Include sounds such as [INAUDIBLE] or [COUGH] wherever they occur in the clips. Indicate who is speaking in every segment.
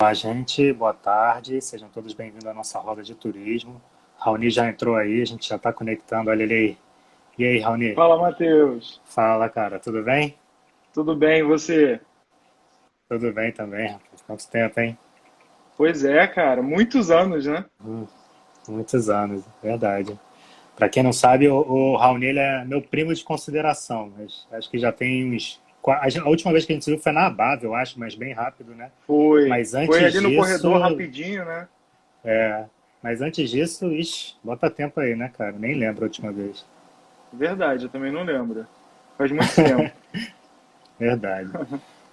Speaker 1: Olá, gente. Boa tarde. Sejam todos bem-vindos à nossa roda de turismo. Raoni já entrou aí, a gente já está conectando. Olha ele aí. E aí, Raoni?
Speaker 2: Fala, Matheus.
Speaker 1: Fala, cara. Tudo bem?
Speaker 2: Tudo bem, e você?
Speaker 1: Tudo bem também, rapaz. Quanto tempo, hein?
Speaker 2: Pois é, cara. Muitos anos, né?
Speaker 1: Hum, muitos anos, verdade. Para quem não sabe, o, o Raoni é meu primo de consideração, mas acho que já tem uns a última vez que a gente se viu foi na Abave, eu acho, mas bem rápido, né?
Speaker 2: Foi.
Speaker 1: Mas antes
Speaker 2: foi ali no
Speaker 1: disso,
Speaker 2: corredor rapidinho, né?
Speaker 1: É. Mas antes disso, ixi, bota tempo aí, né, cara? Nem lembro a última vez.
Speaker 2: Verdade, eu também não lembro. Faz muito tempo. [LAUGHS]
Speaker 1: Verdade.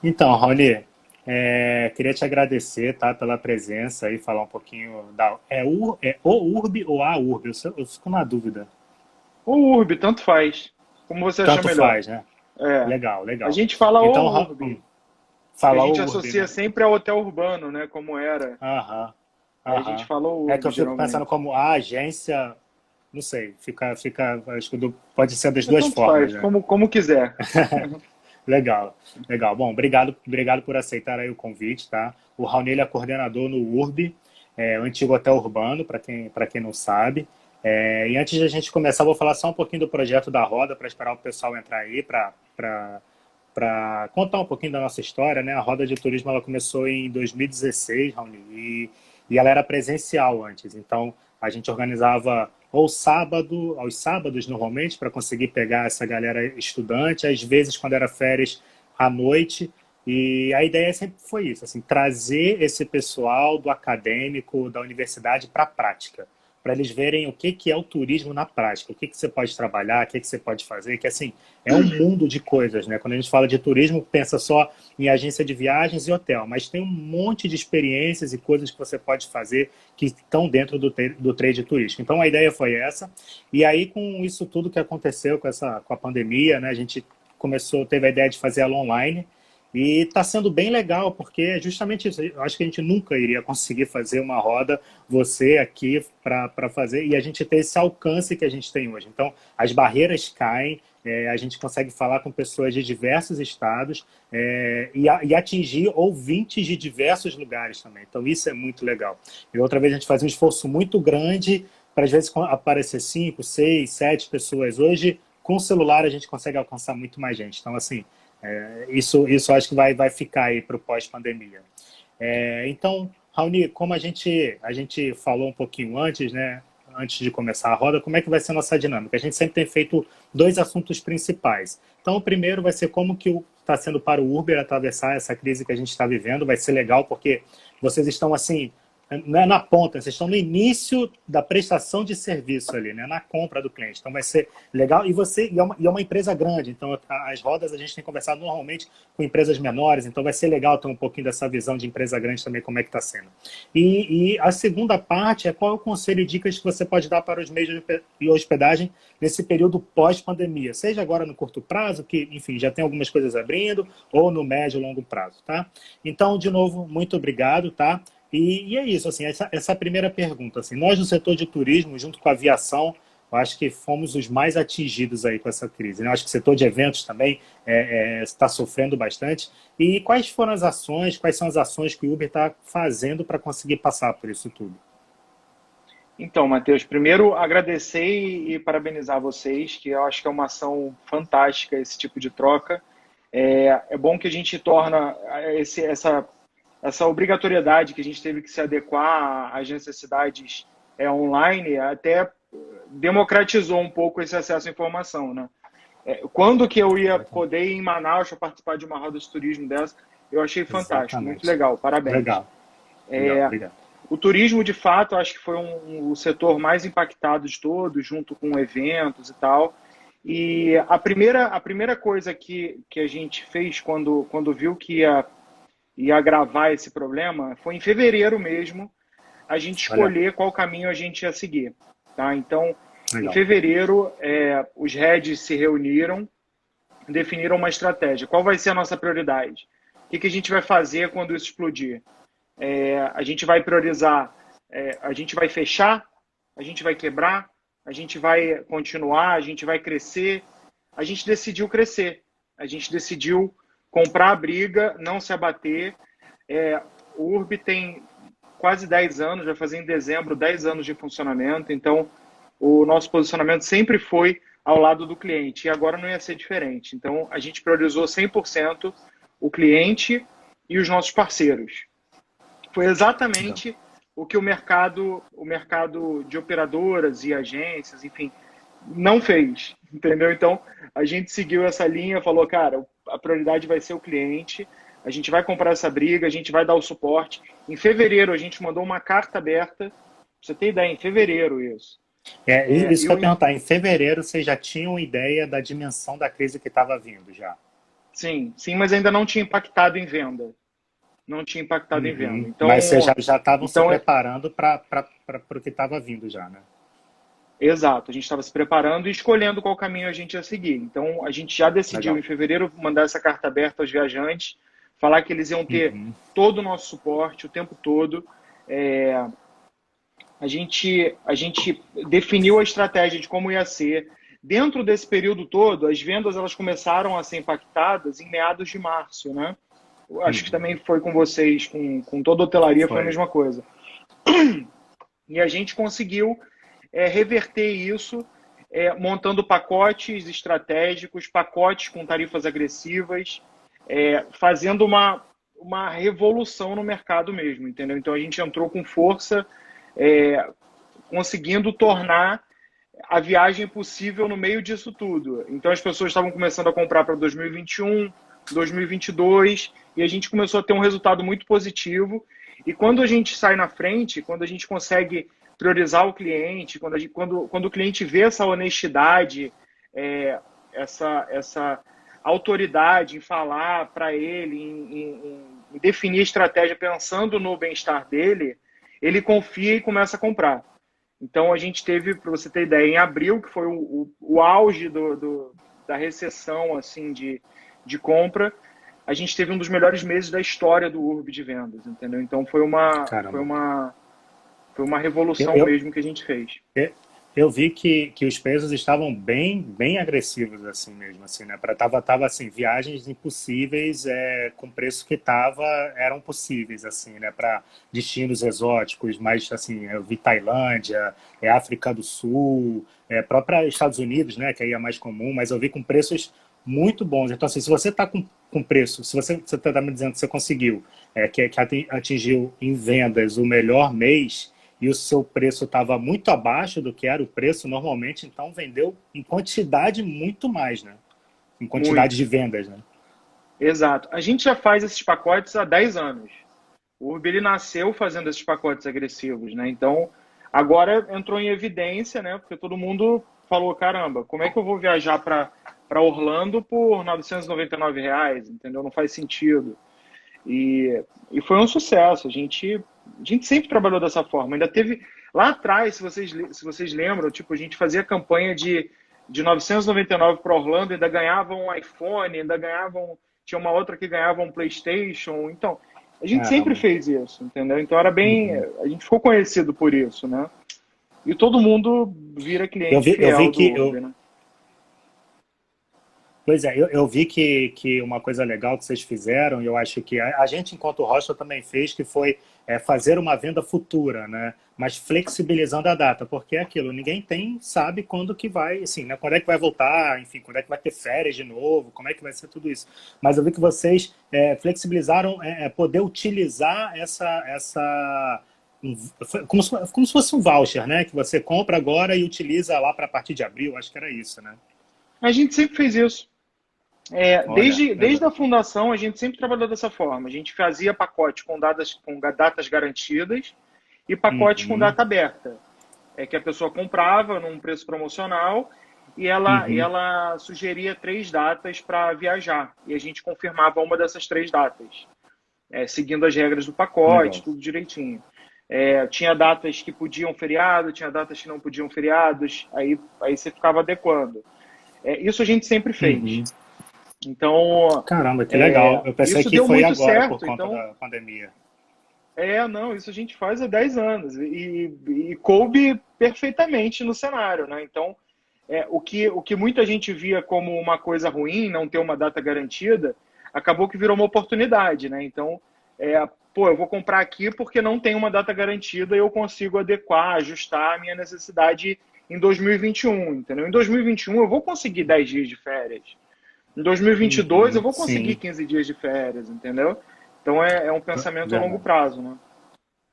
Speaker 1: Então, Raoni, é, queria te agradecer, tá, pela presença e falar um pouquinho da. É, ur, é o URB ou a URB? Eu, eu fico na dúvida.
Speaker 2: O URB, tanto faz. Como você
Speaker 1: tanto
Speaker 2: acha melhor.
Speaker 1: faz, né? É. Legal, legal.
Speaker 2: A gente fala
Speaker 1: então,
Speaker 2: o urb.
Speaker 1: Fala
Speaker 2: a gente associa
Speaker 1: né?
Speaker 2: sempre ao hotel urbano, né? Como era.
Speaker 1: Aham.
Speaker 2: A gente falou urb,
Speaker 1: É que eu fico
Speaker 2: geralmente.
Speaker 1: pensando como a agência, não sei, fica, fica acho que pode ser das
Speaker 2: Mas
Speaker 1: duas formas.
Speaker 2: faz,
Speaker 1: né?
Speaker 2: como, como quiser. [LAUGHS] [LAUGHS]
Speaker 1: Legal, legal. Bom, obrigado, obrigado por aceitar aí o convite, tá? O Raoni é coordenador no URB, é, o antigo hotel urbano, para quem, para quem não sabe. É, e antes de a gente começar, vou falar só um pouquinho do projeto da Roda, para esperar o pessoal entrar aí, para contar um pouquinho da nossa história, né? A Roda de Turismo ela começou em 2016, Raoni, e, e ela era presencial antes. Então, a gente organizava ou sábado, aos sábados normalmente, para conseguir pegar essa galera estudante, às vezes quando era férias à noite. E a ideia sempre foi isso, assim, trazer esse pessoal do acadêmico, da universidade para a prática, para eles verem o que, que é o turismo na prática, o que, que você pode trabalhar, o que, que você pode fazer, que assim, é um mundo de coisas, né? Quando a gente fala de turismo, pensa só em agência de viagens e hotel, mas tem um monte de experiências e coisas que você pode fazer que estão dentro do, do trade turístico. Então a ideia foi essa. E aí com isso tudo que aconteceu com essa com a pandemia, né, a gente começou, teve a ideia de fazer ela online. E está sendo bem legal, porque é justamente isso. Eu acho que a gente nunca iria conseguir fazer uma roda, você aqui, para fazer, e a gente ter esse alcance que a gente tem hoje. Então, as barreiras caem, é, a gente consegue falar com pessoas de diversos estados é, e, a- e atingir ouvintes de diversos lugares também. Então, isso é muito legal. E outra vez a gente fazia um esforço muito grande para, às vezes, aparecer cinco, seis, sete pessoas. Hoje, com o celular, a gente consegue alcançar muito mais gente. Então, assim, é, isso, isso acho que vai, vai ficar aí para o pós-pandemia. É, então, Raoni, como a gente, a gente falou um pouquinho antes, né? Antes de começar a roda, como é que vai ser a nossa dinâmica? A gente sempre tem feito dois assuntos principais. Então, o primeiro vai ser como que está sendo para o Uber atravessar essa crise que a gente está vivendo. Vai ser legal porque vocês estão assim, não é na ponta, vocês estão no início da prestação de serviço ali, né? Na compra do cliente. Então vai ser legal. E você e é uma, e é uma empresa grande, então as rodas a gente tem conversado normalmente com empresas menores, então vai ser legal ter um pouquinho dessa visão de empresa grande também, como é que está sendo. E, e a segunda parte é qual é o conselho e dicas que você pode dar para os meios de hospedagem nesse período pós-pandemia, seja agora no curto prazo, que, enfim, já tem algumas coisas abrindo, ou no médio e longo prazo, tá? Então, de novo, muito obrigado, tá? E, e é isso, assim, essa, essa primeira pergunta, assim, nós no setor de turismo, junto com a aviação, eu acho que fomos os mais atingidos aí com essa crise. Né? Eu acho que o setor de eventos também é, é, está sofrendo bastante. E quais foram as ações, quais são as ações que o Uber está fazendo para conseguir passar por isso tudo?
Speaker 2: Então, Matheus, primeiro agradecer e parabenizar vocês, que eu acho que é uma ação fantástica esse tipo de troca. É, é bom que a gente torna esse, essa, essa obrigatoriedade que a gente teve que se adequar às necessidades é, online, até democratizou um pouco esse acesso à informação, né? É, quando que eu ia poder ir em Manaus para participar de uma roda de turismo dessa, eu achei fantástico,
Speaker 1: Exatamente.
Speaker 2: muito legal, parabéns.
Speaker 1: Legal.
Speaker 2: É,
Speaker 1: obrigado.
Speaker 2: o turismo, de fato, acho que foi um, o setor mais impactado de todos, junto com eventos e tal. E a primeira, a primeira coisa que, que a gente fez quando, quando viu que ia, ia agravar esse problema foi em fevereiro mesmo a gente
Speaker 1: Olha.
Speaker 2: escolher qual caminho a gente ia seguir. Tá? Então, em
Speaker 1: Legal.
Speaker 2: fevereiro, é, os heads se reuniram, definiram uma estratégia. Qual vai ser a nossa prioridade? O que, que a gente vai fazer quando isso explodir? É, a gente vai priorizar, é, a gente vai fechar, a gente vai quebrar, a gente vai continuar, a gente vai crescer. A gente decidiu crescer, a gente decidiu comprar a briga, não se abater. É, o Urb tem quase 10 anos, vai fazer em dezembro 10 anos de funcionamento, então o nosso posicionamento sempre foi ao lado do cliente e agora não ia ser diferente. Então a gente priorizou 100% o cliente e os nossos parceiros. Foi exatamente o que o mercado, o mercado de operadoras e agências, enfim, não fez, entendeu? Então a gente seguiu essa linha, falou, cara, a prioridade vai ser o cliente a gente vai comprar essa briga, a gente vai dar o suporte. Em fevereiro, a gente mandou uma carta aberta. Você ter ideia, em fevereiro isso.
Speaker 1: É, isso é, que eu ia perguntar. Em fevereiro, vocês já tinham ideia da dimensão da crise que estava vindo já?
Speaker 2: Sim, sim, mas ainda não tinha impactado em venda. Não tinha impactado uhum. em venda. Então,
Speaker 1: mas vocês já estavam então, se é preparando para o que estava vindo já, né?
Speaker 2: Exato, a gente estava se preparando e escolhendo qual caminho a gente ia seguir. Então, a gente já decidiu Legal. em fevereiro mandar essa carta aberta aos viajantes falar que eles iam ter uhum. todo o nosso suporte o tempo todo. É, a, gente, a gente definiu a estratégia de como ia ser. Dentro desse período todo, as vendas elas começaram a ser impactadas em meados de março, né? Acho que uhum. também foi com vocês, com, com toda a hotelaria, foi. foi a mesma coisa. [CLEARS THROAT] E a gente conseguiu é, reverter isso é, montando pacotes estratégicos, pacotes com tarifas agressivas, é, fazendo uma, uma revolução no mercado mesmo, entendeu? Então a gente entrou com força, é, conseguindo tornar a viagem possível no meio disso tudo. Então as pessoas estavam começando a comprar para 2021, 2022 e a gente começou a ter um resultado muito positivo. E quando a gente sai na frente, quando a gente consegue priorizar o cliente, quando, gente, quando, quando o cliente vê essa honestidade, é, essa, essa autoridade em falar para ele, em, em, em, definir estratégia pensando no bem-estar dele, ele confia e começa a comprar. Então a gente teve, para você ter ideia, em abril, que foi o, o, o auge do, do, da recessão assim de, de compra, a gente teve um dos melhores meses da história do Urb de vendas, entendeu? Então foi uma, foi uma, foi uma revolução eu, mesmo que a gente fez.
Speaker 1: Eu vi que, que os preços estavam bem bem agressivos assim mesmo assim né? Para tava tava assim viagens impossíveis é, com preço que tava eram possíveis assim né? Para destinos exóticos mas assim eu vi Tailândia é África do Sul é própria Estados Unidos né? Que aí é mais comum mas eu vi com preços muito bons. Então assim se você está com, com preço se você você está me dizendo que você conseguiu é, que, que atingiu em vendas o melhor mês e o seu preço estava muito abaixo do que era o preço normalmente, então vendeu em quantidade muito mais, né? Em quantidade muito. de vendas, né?
Speaker 2: Exato. A gente já faz esses pacotes há 10 anos. O Urbi nasceu fazendo esses pacotes agressivos, né? Então, agora entrou em evidência, né? Porque todo mundo falou, caramba, como é que eu vou viajar para Orlando por 999 reais, entendeu? Não faz sentido. E, e foi um sucesso. A gente a gente sempre trabalhou dessa forma. Ainda teve lá atrás, se vocês, se vocês lembram, tipo, a gente fazia campanha de, de 999 para Orlando, ainda ganhava um iPhone, ainda ganhavam. Tinha uma outra que ganhava um PlayStation. Então, a gente sempre fez isso, entendeu? Então era bem. Uhum. A gente ficou conhecido por isso, né? E todo mundo vira cliente.
Speaker 1: Eu vi, eu vi que. Uber, eu... Né? Pois é, eu, eu, vi que, que uma coisa legal que vocês fizeram, e eu acho que a, a gente, enquanto hostel, também fez, que foi é, fazer uma venda futura, né? Mas flexibilizando a data, porque é aquilo, ninguém tem, sabe quando que vai, assim, né? Quando é que vai voltar, enfim, quando é que vai ter férias de novo, como é que vai ser tudo isso. Mas eu vi que vocês é, flexibilizaram é, é poder utilizar essa, essa como se, como se fosse um voucher, né? Que você compra agora e utiliza lá para a partir de abril, acho que era isso, né?
Speaker 2: A gente sempre fez isso. É, Olha, desde, é desde a fundação, a gente sempre trabalhou dessa forma. A gente fazia pacote com, datas, com datas garantidas e pacote uhum. com data aberta. É que a pessoa comprava num preço promocional e ela, uhum. e ela sugeria três datas para viajar. E a gente confirmava uma dessas três datas, é, seguindo as regras do pacote, Legal. tudo direitinho. É, tinha datas que podiam feriado, tinha datas que não podiam feriados, aí, aí você ficava adequando. É, isso a gente sempre fez. Uhum. Então.
Speaker 1: Caramba, que legal. É, eu pensei que foi agora certo, por conta então, da pandemia.
Speaker 2: É, não, isso a gente faz há 10 anos e, e coube perfeitamente no cenário, né? Então, é, o, que, o que muita gente via como uma coisa ruim, não ter uma data garantida, acabou que virou uma oportunidade, né? Então, é, pô, eu vou comprar aqui porque não tem uma data garantida e eu consigo adequar, ajustar a minha necessidade em 2021, entendeu? Em 2021 eu vou conseguir 10 dias de férias. Em 2022 uhum, eu vou conseguir sim. 15 dias de férias, entendeu? Então é, é um pensamento Verdade. a longo prazo, né?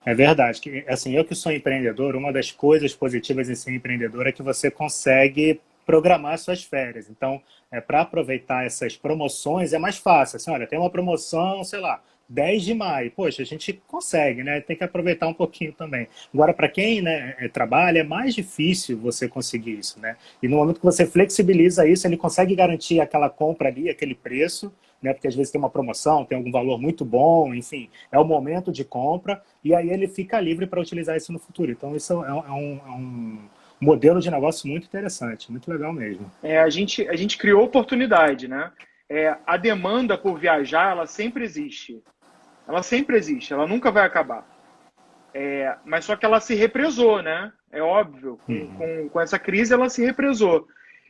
Speaker 1: É verdade. Que, assim, eu que sou empreendedor, uma das coisas positivas em ser empreendedor é que você consegue programar suas férias. Então, é, para aproveitar essas promoções é mais fácil. Assim, olha, tem uma promoção, sei lá, 10 de maio. Poxa, a gente consegue, né? Tem que aproveitar um pouquinho também. Agora, para quem né, é, trabalha, é mais difícil você conseguir isso, né? E no momento que você flexibiliza isso, ele consegue garantir aquela compra ali, aquele preço, né? Porque às vezes tem uma promoção, tem algum valor muito bom, enfim, é o momento de compra, e aí ele fica livre para utilizar isso no futuro. Então, isso é um, é um é modelo de negócio muito interessante, muito legal mesmo.
Speaker 2: É, a gente, a gente criou oportunidade, né? É, a demanda por viajar, ela sempre existe. Ela sempre existe, ela nunca vai acabar. É, mas só que ela se represou, né? É óbvio. Com, uhum. com, com, essa crise, ela se represou.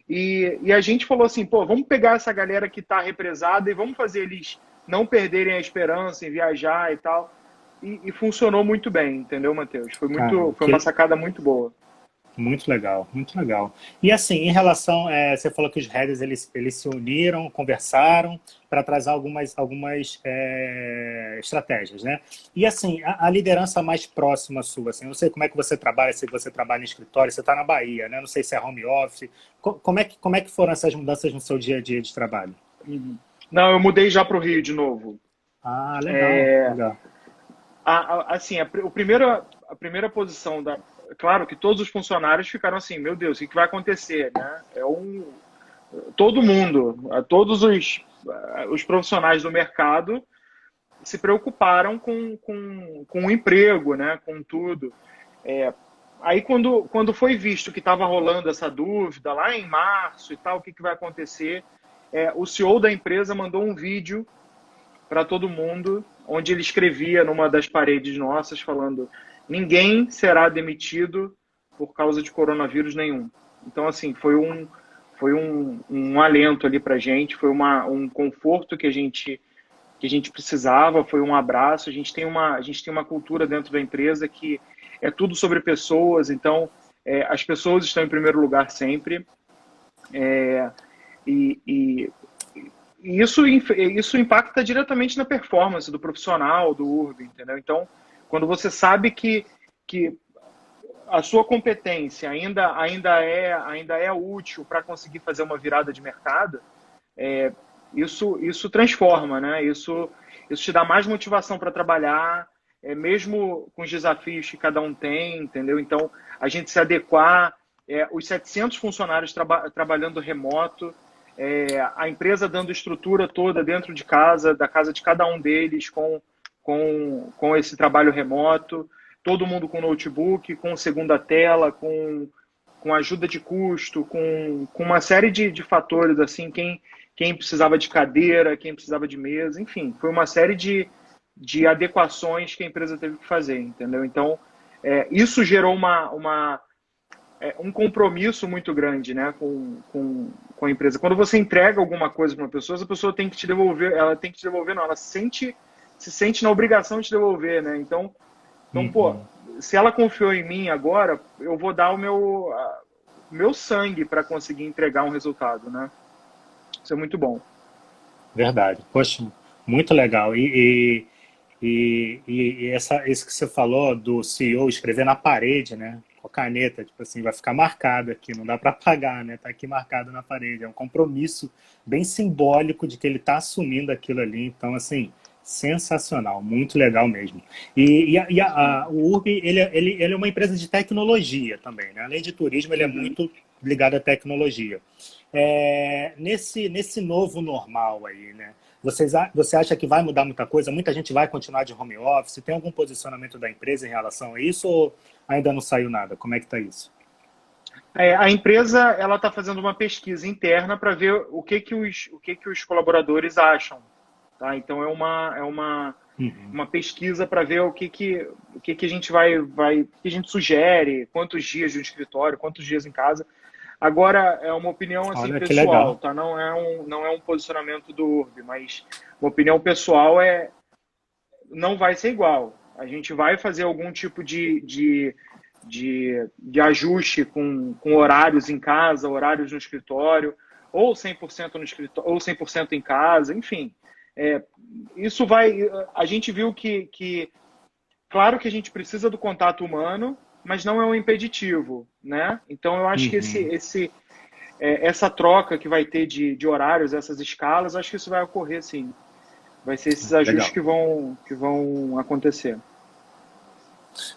Speaker 2: E, e a gente falou assim, pô, vamos pegar essa galera que está represada e vamos fazer eles não perderem a esperança em viajar e tal. E, e funcionou muito bem, entendeu, Matheus? Foi, muito, foi uma sacada muito boa.
Speaker 1: Muito legal, muito legal. E assim, em relação, é, você falou que os headers eles, eles se uniram, conversaram para trazer algumas, algumas é, estratégias, né? E assim, a, a, liderança mais próxima sua, assim, não sei como é que você trabalha, se você trabalha em escritório, você está na Bahia, né? Não sei se é home office. Como é, que, como é que foram essas mudanças no seu dia a dia de trabalho?
Speaker 2: Uhum. Não, eu mudei já para o Rio de novo.
Speaker 1: Ah, legal. É... legal.
Speaker 2: A, a, assim, a, o primeiro, a primeira posição da, claro que todos os funcionários ficaram assim, meu Deus, o que vai acontecer? Né? É um, todo mundo, todos os, os profissionais do mercado se preocuparam com, com, com o emprego, né? com tudo. É, aí quando, quando foi visto que estava rolando essa dúvida lá em março e tal, o que, que vai acontecer, é, o CEO da empresa mandou um vídeo para todo mundo, onde ele escrevia numa das paredes nossas, falando ninguém será demitido por causa de coronavírus nenhum. Então, assim, foi um, foi um, um alento ali para gente, foi uma, um conforto que a gente que a gente precisava, foi um abraço. A gente tem uma, a gente tem uma cultura dentro da empresa que é tudo sobre pessoas, então é, as pessoas estão em primeiro lugar sempre. É, e, e, e, isso, isso impacta diretamente na performance do profissional, do URB, entendeu? Então, quando você sabe que, que a sua competência ainda, ainda, é, ainda é útil para conseguir fazer uma virada de mercado, é, isso, isso transforma, né? Isso, isso te dá mais motivação para trabalhar, é, mesmo com os desafios que cada um tem, entendeu? Então, a gente se adequar, é, os 700 funcionários traba trabalhando remoto, é, a empresa dando estrutura toda dentro de casa, da casa de cada um deles, com com, com esse trabalho remoto, todo mundo com notebook, com segunda tela, com, com ajuda de custo, com, com uma série de, de fatores, assim, quem, quem precisava de cadeira, quem precisava de mesa, enfim, foi uma série de, de adequações que a empresa teve que fazer, entendeu? Então, é, isso gerou uma, uma, é, um compromisso muito grande né, com, com, com a empresa. Quando você entrega alguma coisa para uma pessoa, a pessoa tem que te devolver, ela tem que te devolver, não, ela sente se sente na obrigação de devolver, né? Então, então uhum. pô, se ela confiou em mim agora, eu vou dar o meu, o meu sangue para conseguir entregar um resultado, né? Isso é muito bom.
Speaker 1: Verdade. Poxa, muito legal. E, e, e, e essa, isso que você falou do CEO escrever na parede, né? Com a caneta, tipo assim, vai ficar marcado aqui, não dá para apagar, né? Tá aqui marcado na parede. É um compromisso bem simbólico de que ele está assumindo aquilo ali. Então, assim, Sensacional, muito legal mesmo. E, e, a, e a, a, o URB, ele, é, ele, ele é uma empresa de tecnologia também, né? Além de turismo, ele é uhum. muito ligado à tecnologia. É, nesse, nesse novo normal aí, né? Vocês, você acha que vai mudar muita coisa? Muita gente vai continuar de home office? Tem algum posicionamento da empresa em relação a isso ou ainda não saiu nada? Como é que está isso?
Speaker 2: É, a empresa ela está fazendo uma pesquisa interna para ver o que, que, os, o que, que os colaboradores acham Tá? Então é uma, é uma, uhum. uma pesquisa para ver o que, que, o que, que a gente vai, vai que a gente sugere, quantos dias de um escritório, quantos dias em casa. Agora é uma opinião assim, Olha, pessoal, tá? Não é, um, não é um posicionamento do URB, mas uma opinião pessoal é não vai ser igual. A gente vai fazer algum tipo de, de, de, de ajuste com, com horários em casa, horários no escritório, ou 100% no escritório, ou 100% em casa, enfim. É, isso vai. A gente viu que, que, claro que a gente precisa do contato humano, mas não é um impeditivo, né? Então eu acho uhum. que esse, esse, é, essa troca que vai ter de, de horários, essas escalas, acho que isso vai ocorrer sim. Vai ser esses ajustes que vão, que vão acontecer.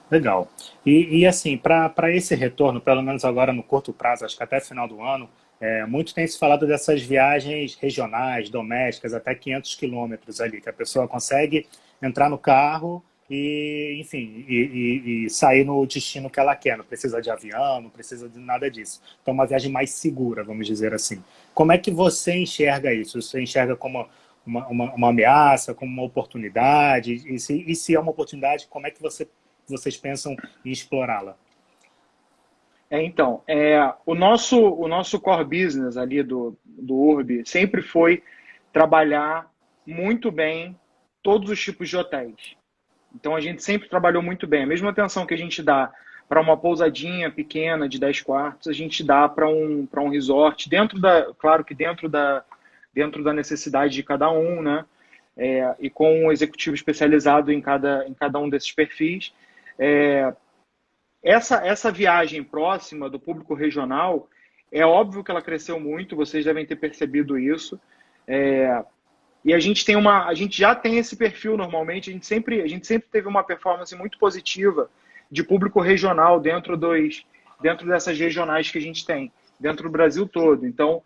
Speaker 1: Legal. E, e assim, para esse retorno, pelo menos agora no curto prazo, acho que até final do ano, é, muito tem se falado dessas viagens regionais, domésticas, até 500 quilômetros ali, que a pessoa consegue entrar no carro e, enfim, e, e, e, sair no destino que ela quer. Não precisa de avião, não precisa de nada disso. Então, uma viagem mais segura, vamos dizer assim. Como é que você enxerga isso? Você enxerga como uma, uma, uma ameaça, como uma oportunidade? E se, e se é uma oportunidade, como é que você, vocês pensam em explorá-la?
Speaker 2: É, então, é, o, nosso, o nosso core business ali do, do URB sempre foi trabalhar muito bem todos os tipos de hotéis. Então, a gente sempre trabalhou muito bem. A mesma atenção que a gente dá para uma pousadinha pequena de 10 quartos, a gente dá para um, um resort, dentro da, claro que dentro da, dentro da necessidade de cada um, né? É, e com um executivo especializado em cada, em cada um desses perfis. É, essa, essa viagem próxima do público regional, é óbvio que ela cresceu muito, vocês devem ter percebido isso. É, e a gente tem uma, a gente já tem esse perfil normalmente, a gente sempre, a gente sempre teve uma performance muito positiva de público regional dentro dos, dentro dessas regionais que a gente tem, dentro do Brasil todo. Então,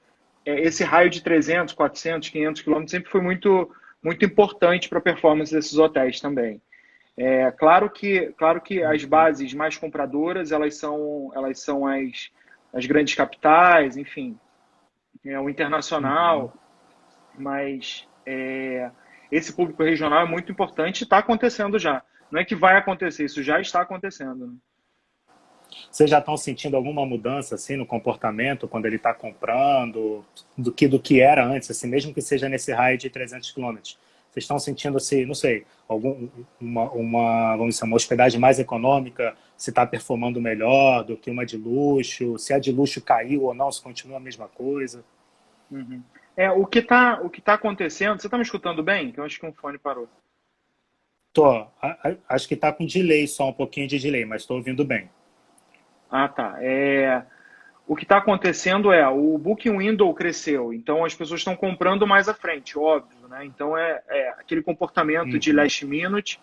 Speaker 2: é, esse raio de 300, 400, 500 quilômetros sempre foi muito, muito importante para a performance desses hotéis também. É, claro que, claro que as bases mais compradoras elas são, elas são as, as grandes capitais, enfim, é o internacional, uhum. mas é, esse público regional é muito importante e está acontecendo já. Não é que vai acontecer, isso já está acontecendo. Né?
Speaker 1: Vocês já estão sentindo alguma mudança assim no comportamento quando ele está comprando do que do que era antes, assim, mesmo que seja nesse raio de 300 quilômetros? Estão sentindo assim, não sei, algum, uma, uma, vamos dizer, uma hospedagem mais econômica, se está performando melhor do que uma de luxo, se a de luxo caiu ou não, se continua a mesma coisa?
Speaker 2: Uhum. É, o que está o que tá acontecendo, você está me escutando bem? Que eu acho que um fone parou.
Speaker 1: Tô, acho que está com delay só, um pouquinho de delay, mas estou ouvindo bem.
Speaker 2: Ah, tá. É... O que está acontecendo é o Booking Window cresceu, então as pessoas estão comprando mais à frente, óbvio, né? Então é, é aquele comportamento uhum. de last minute,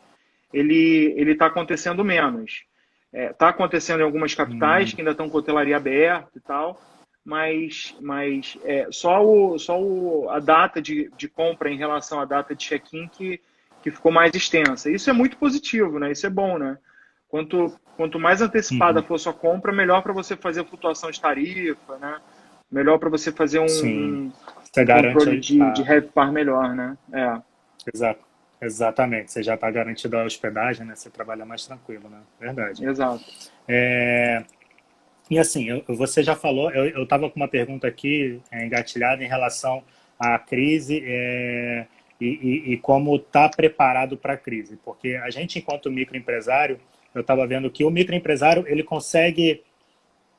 Speaker 2: ele ele está acontecendo menos. Está é, tá acontecendo em algumas capitais uhum. que ainda estão com hotelaria aberta e tal, mas, mas é, só, o, só o, a data de, de compra em relação à data de check-in que, que ficou mais extensa. Isso é muito positivo, né? Isso é bom, né? Quanto, quanto mais antecipada uhum. for sua compra, melhor para você fazer a flutuação de tarifa, né? Melhor para você fazer um, Sim. Você um controle de, a... de RevPAR melhor, né? É.
Speaker 1: Exato. Exatamente. Você já está garantido a hospedagem, né? Você trabalha mais tranquilo, né? Verdade.
Speaker 2: Exato.
Speaker 1: É... E assim, eu, você já falou, eu estava com uma pergunta aqui é, engatilhada em relação à crise é, e, e, e, como está preparado para a crise. Porque a gente, enquanto microempresário, eu estava vendo que o microempresário ele consegue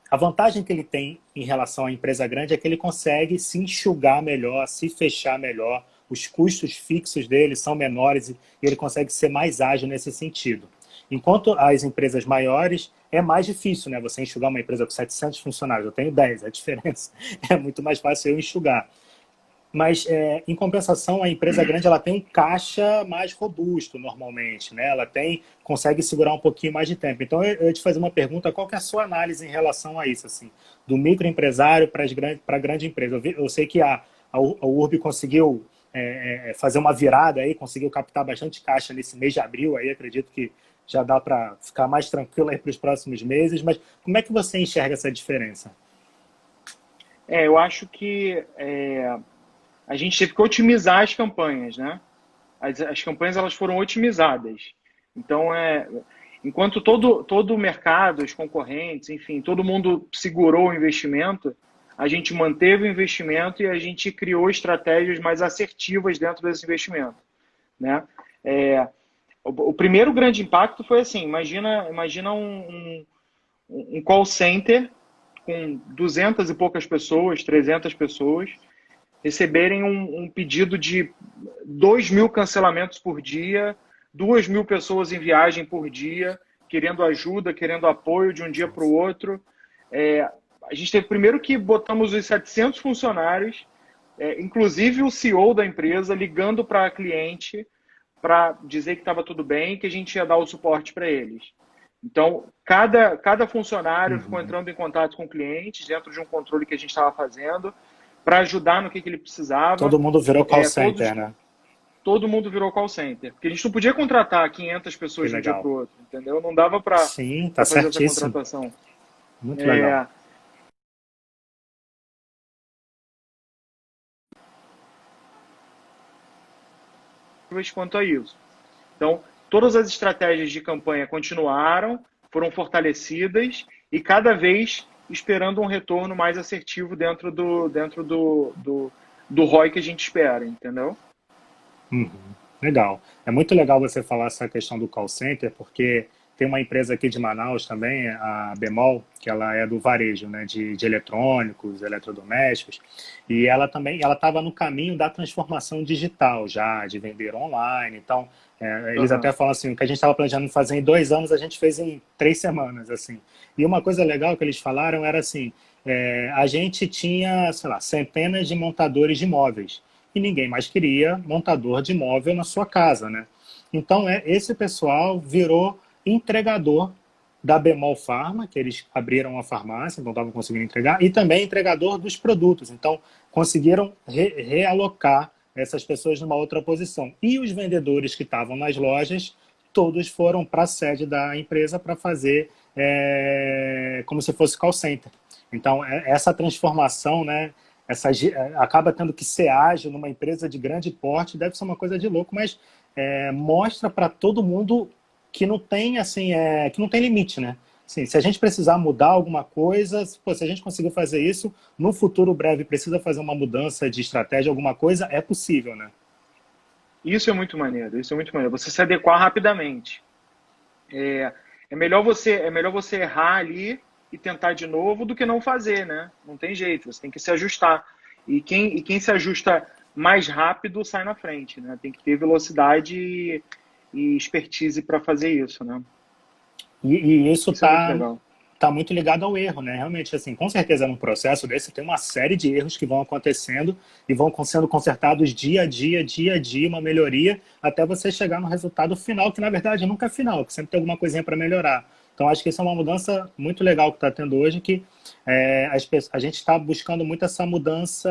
Speaker 1: a vantagem que ele tem em relação à empresa grande é que ele consegue se enxugar melhor, se fechar melhor, os custos fixos dele são menores e ele consegue ser mais ágil nesse sentido. Enquanto as empresas maiores é mais difícil, né? Você enxugar uma empresa com 700 funcionários, eu tenho 10, é a diferença. [LAUGHS] É muito mais fácil eu enxugar. Mas, é, em compensação, a empresa grande ela tem um caixa mais robusto, normalmente. Né? Ela tem, consegue segurar um pouquinho mais de tempo. Então, eu ia te fazer uma pergunta, qual que é a sua análise em relação a isso? Assim, do microempresário para a grande empresa. Eu, vi, eu, sei que a, a, a URB conseguiu é, é, fazer uma virada aí, conseguiu captar bastante caixa nesse mês de abril, aí acredito que já dá para ficar mais tranquilo aí para os próximos meses, mas como é que você enxerga essa diferença?
Speaker 2: É, eu acho que é, a gente teve que otimizar as campanhas, né? As, as campanhas elas foram otimizadas. Então, é, enquanto todo, todo o mercado, os concorrentes, enfim, todo mundo segurou o investimento, a gente manteve o investimento e a gente criou estratégias mais assertivas dentro desse investimento, né? É, o, o, primeiro grande impacto foi assim, imagina, imagina um, um, um call center com 200 e poucas pessoas, 300 pessoas, receberem um, um, pedido de 2 mil cancelamentos por dia, 2 mil pessoas em viagem por dia, querendo ajuda, querendo apoio de um dia para o outro. É, a gente teve primeiro que botamos os 700 funcionários, é, inclusive o CEO da empresa, ligando para a cliente para dizer que estava tudo bem que a gente ia dar o suporte para eles. Então, cada, cada funcionário uhum. ficou entrando em contato com clientes dentro de um controle que a gente estava fazendo para ajudar no que, que, ele precisava.
Speaker 1: Todo mundo virou call é, center, todos, né?
Speaker 2: Todo mundo virou call center. Porque a gente não podia contratar 500 pessoas de um dia para o outro, entendeu? Não dava para
Speaker 1: Sim, tá fazer certíssimo. essa contratação. Muito é, legal.
Speaker 2: quanto a isso. Então, todas as estratégias de campanha continuaram, foram fortalecidas e cada vez esperando um retorno mais assertivo dentro do, dentro do, do, do ROI que a gente espera, entendeu?
Speaker 1: Uhum. Legal. É muito legal você falar essa questão do call center, porque tem uma empresa aqui de Manaus também, a Bemol, que ela é do varejo, né, de, de eletrônicos, eletrodomésticos, e ela também, ela estava no caminho da transformação digital já, de vender online. Então, é, eles uhum. até falam assim, o que a gente estava planejando fazer em dois anos, a gente fez em três semanas, assim. E uma coisa legal que eles falaram era assim, é, a gente tinha, sei lá, centenas de montadores de imóveis e ninguém mais queria montador de imóvel na sua casa, né? Então, é, esse pessoal virou entregador da Bemol Pharma, que eles abriram uma farmácia, então estavam conseguindo entregar, e também entregador dos produtos. Então, conseguiram re realocar essas pessoas numa outra posição. E os vendedores que estavam nas lojas, todos foram para a sede da empresa para fazer é, como se fosse call center. Então, é, essa transformação, né, essa, é, acaba tendo que ser ágil numa empresa de grande porte, deve ser uma coisa de louco, mas é, mostra para todo mundo que não tem assim, é, que não tem limite, né? Assim, se a gente precisar mudar alguma coisa, pô, se a gente conseguir fazer isso, no futuro breve precisa fazer uma mudança de estratégia, alguma coisa, é possível, né?
Speaker 2: Isso é muito maneiro, isso é muito maneiro. Você se adequar rapidamente. É, é, melhor você, é melhor você errar ali e tentar de novo do que não fazer, né? Não tem jeito, você tem que se ajustar. E quem, e quem se ajusta mais rápido sai na frente, né? Tem que ter velocidade e expertise para fazer isso, né?
Speaker 1: E, e isso está é tá muito ligado ao erro, né? Realmente, assim, com certeza num processo desse tem uma série de erros que vão acontecendo e vão sendo consertados dia a dia, dia a dia, uma melhoria, até você chegar no resultado final, que na verdade nunca é final, que sempre tem alguma coisinha para melhorar. Então, acho que isso é uma mudança muito legal que está tendo hoje, que é, a gente está buscando muito essa mudança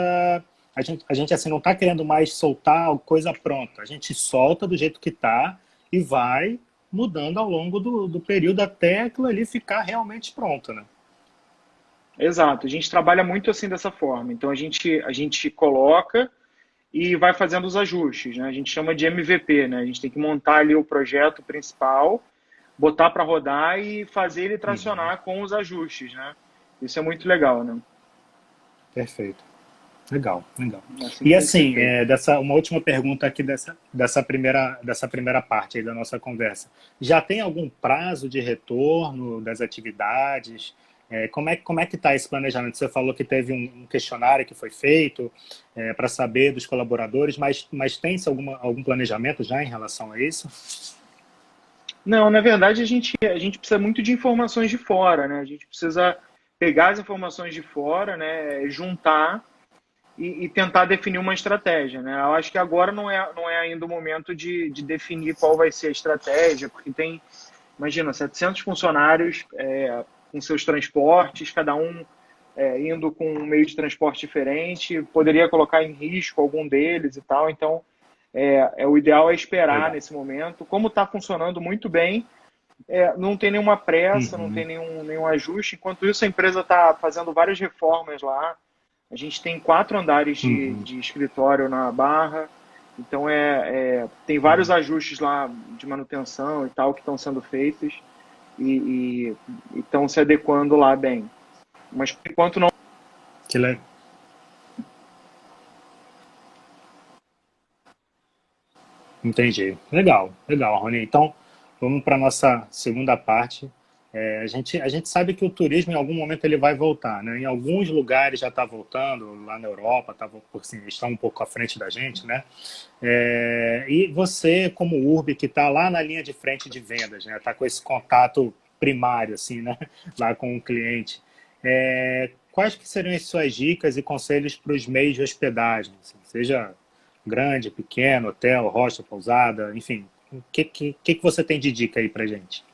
Speaker 1: a gente, a gente assim, não está querendo mais soltar coisa pronta. A gente solta do jeito que está e vai mudando ao longo do, do período até aquilo ali ficar realmente pronto, né?
Speaker 2: Exato, a gente trabalha muito assim dessa forma. Então a gente, a gente coloca e vai fazendo os ajustes, né? A gente chama de MVP, né? A gente tem que montar ali o projeto principal, botar para rodar e fazer ele tracionar uhum. com os ajustes, né? Isso é muito legal, né?
Speaker 1: Perfeito. Legal, legal. Assim e assim, é, dessa, uma última pergunta aqui dessa, dessa, primeira, dessa primeira parte aí da nossa conversa. Já tem algum prazo de retorno das atividades? É, como, é, como é que está esse planejamento? Você falou que teve um, questionário que foi feito é, para saber dos colaboradores, mas, mas tem-se algum planejamento já em relação a isso?
Speaker 2: Não, na verdade a gente, a gente precisa muito de informações de fora, né? A gente precisa pegar as informações de fora, né? Juntar e, e, tentar definir uma estratégia. Né? Eu acho que agora não é, não é ainda o momento de, de definir qual vai ser a estratégia, porque tem, imagina, 700 funcionários é, com seus transportes, cada um é, indo com um meio de transporte diferente, poderia colocar em risco algum deles e tal. Então, é, é o ideal é esperar nesse momento. Como está funcionando muito bem, é, não tem nenhuma pressa, uhum. não tem nenhum, nenhum ajuste. Enquanto isso, a empresa está fazendo várias reformas lá. A gente tem quatro andares de, uhum. de escritório na Barra, então é, é, tem vários ajustes lá de manutenção e tal que estão sendo feitos e estão se adequando lá bem. Mas por enquanto não.
Speaker 1: Que legal. Entendi. Legal, legal, Rony. Então, vamos para a nossa segunda parte. É, a, gente, a gente sabe que o turismo, em algum momento, ele vai voltar. Né? Em alguns lugares já está voltando, lá na Europa, tá, assim, estão um pouco à frente da gente. Né? É, e você, como URB, que está lá na linha de frente de vendas, está né? Tá com esse contato primário assim, né? [LAUGHS] lá com o cliente, é, quais que seriam as suas dicas e conselhos para os meios de hospedagem? Assim, seja grande, pequeno, hotel, rocha, pousada, enfim. O que, que, que você tem de dica aí para gente?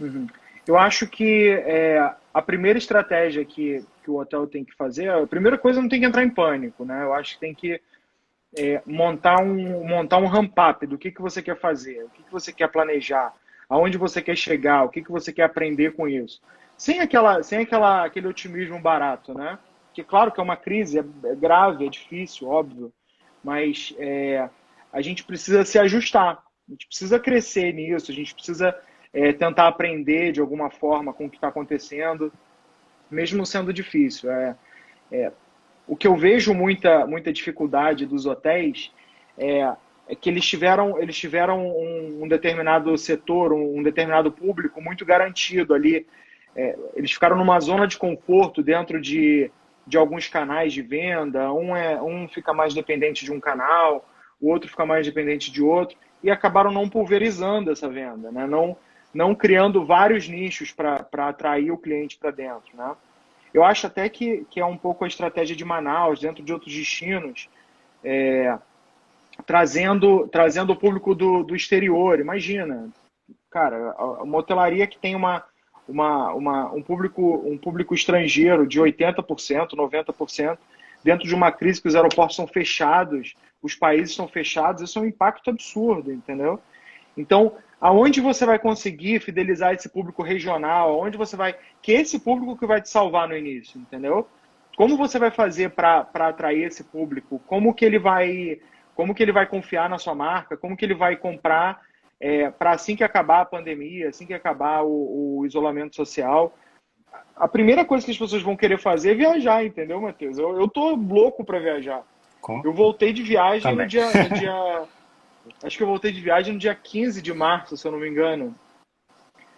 Speaker 2: Uhum. Eu acho que é, a primeira estratégia que, que o hotel tem que fazer, a primeira coisa não tem que entrar em pânico, né? Eu acho que tem que é, montar um montar um ramp-up do que, que você quer fazer, o que, que você quer planejar, aonde você quer chegar, o que, que você quer aprender com isso. Sem, aquela, sem aquela, aquele otimismo barato, né? Que claro que é uma crise, é, é grave, é difícil, óbvio, mas é, a gente precisa se ajustar, a gente precisa crescer nisso, a gente precisa é, tentar aprender de alguma forma com o que está acontecendo, mesmo sendo difícil. É, é, o que eu vejo muita, muita dificuldade dos hotéis é, é que eles tiveram, eles tiveram um, um determinado setor, um, um, determinado público muito garantido ali. É, eles ficaram numa zona de conforto dentro de, de alguns canais de venda. Um, é, um fica mais dependente de um canal, o outro fica mais dependente de outro, e acabaram não pulverizando essa venda, né? não, não criando vários nichos para atrair o cliente para dentro. Né? Eu acho até que, que é um pouco a estratégia de Manaus, dentro de outros destinos, é, trazendo, trazendo o público do, do exterior. Imagina, cara, uma hotelaria que tem uma, uma, uma, um, público, um público estrangeiro de 80%, 90%, dentro de uma crise que os aeroportos são fechados, os países são fechados, isso é um impacto absurdo, entendeu? Então, aonde você vai conseguir fidelizar esse público regional? Aonde você vai. Que esse público que vai te salvar no início, entendeu? Como você vai fazer para atrair esse público? Como que ele vai. Como que ele vai confiar na sua marca? Como que ele vai comprar é, para assim que acabar a pandemia, assim que acabar o, o, isolamento social? A primeira coisa que as pessoas vão querer fazer é viajar, entendeu, Matheus? Eu, eu tô louco para viajar. Com? Eu voltei de viagem no dia, no dia [LAUGHS] Acho que eu voltei de viagem no dia 15 de março, se eu não me engano.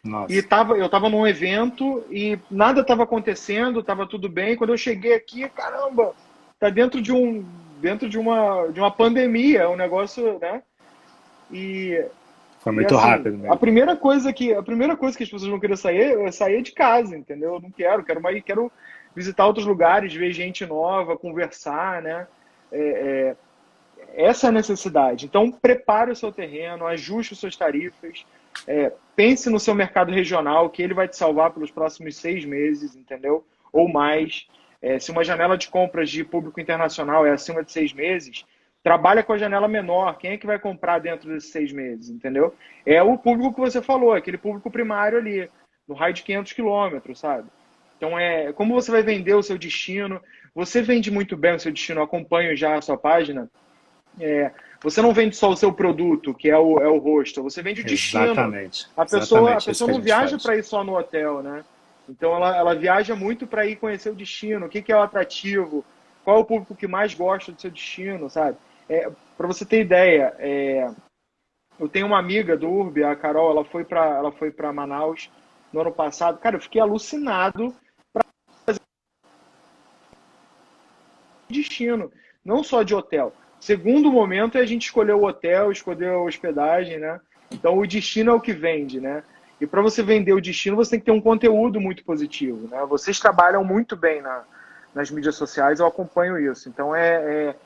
Speaker 2: Nossa. E tava, eu tava num evento e nada estava acontecendo, estava tudo bem. Quando eu cheguei aqui, caramba, tá dentro de um dentro de uma de uma pandemia, um negócio, né? E
Speaker 1: foi muito e, assim, rápido. Mesmo.
Speaker 2: A primeira coisa que a primeira coisa que as pessoas vão querer sair é sair de casa, entendeu? Eu não quero, quero mais, quero visitar outros lugares, ver gente nova, conversar, né? É, é, essa é a necessidade. Então, prepare o seu terreno, ajuste as suas tarifas, é, pense no seu mercado regional, que ele vai te salvar pelos próximos seis meses, entendeu? Ou mais. É, se uma janela de compras de público internacional é acima de seis meses, trabalha com a janela menor. Quem é que vai comprar dentro desses seis meses, entendeu? É o público que você falou, aquele público primário ali, no raio de 500 quilômetros, sabe? Então, é como você vai vender o seu destino. Você vende muito bem o seu destino, acompanho já a sua página. É, você não vende só o seu produto, que é o, é o rosto, você vende o destino.
Speaker 1: Exatamente.
Speaker 2: A pessoa, Exatamente. A pessoa não viaja para ir só no hotel, né? Então ela, ela viaja muito para ir conhecer o destino, o que, que é o atrativo, qual é o público que mais gosta do seu destino, sabe? É, para você ter ideia, é, eu tenho uma amiga do Urb, a Carol, ela foi para ela foi para Manaus no ano passado. Cara, eu fiquei alucinado para fazer destino, não só de hotel. Segundo momento é a gente escolher o hotel, escolher a hospedagem, né? Então o destino é o que vende, né? E para você vender o destino, você tem que ter um conteúdo muito positivo, né? Vocês trabalham muito bem na, nas mídias sociais, eu acompanho isso. Então é, é,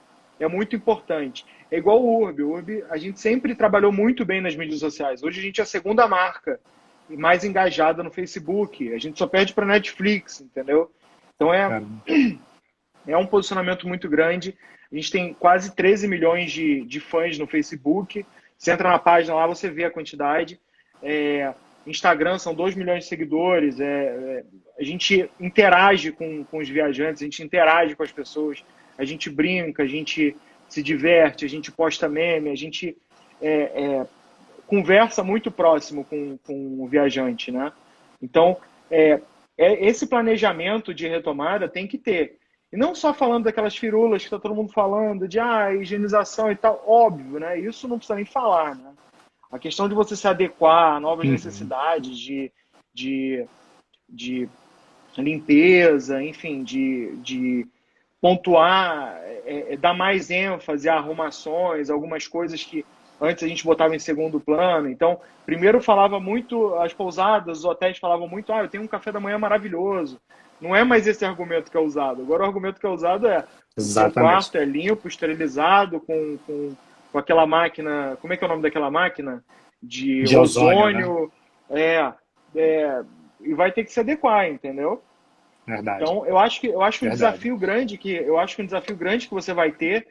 Speaker 2: é muito importante. É igual o Urb. O Urb, a gente sempre trabalhou muito bem nas mídias sociais. Hoje a gente é a segunda marca mais engajada no Facebook. A gente só perde para Netflix, entendeu? Então é, [CLEARS THROAT] é um posicionamento muito grande. A gente tem quase 13 milhões de, de fãs no Facebook. Você entra na página lá, você vê a quantidade. É, Instagram são 2 milhões de seguidores. É, é, a gente interage com, com os viajantes, a gente interage com as pessoas, a gente brinca, a gente se diverte, a gente posta meme, a gente é, é, conversa muito próximo com, com o viajante, né? Então, é, é, esse planejamento de retomada tem que ter. E não só falando daquelas firulas que está todo mundo falando, de ah, higienização e tal, óbvio, né? Isso não precisa nem falar, né? A questão de você se adequar a novas uhum. necessidades de, de, de limpeza, enfim, de, de pontuar, é, é, dar mais ênfase a arrumações, algumas coisas que antes a gente botava em segundo plano. Então, primeiro falava muito, as pousadas, os hotéis falavam muito, ah, eu tenho um café da manhã maravilhoso. Não é mais esse argumento que é usado. Agora o argumento que é usado é
Speaker 1: Exatamente.
Speaker 2: o quarto é limpo, esterilizado, com, com, com aquela máquina. Como é que é o nome daquela máquina? De,
Speaker 1: de ozônio.
Speaker 2: né? é, é, e vai ter que se adequar, entendeu?
Speaker 1: Verdade.
Speaker 2: Então, eu acho que eu acho que um desafio grande que eu acho que um desafio grande que você vai ter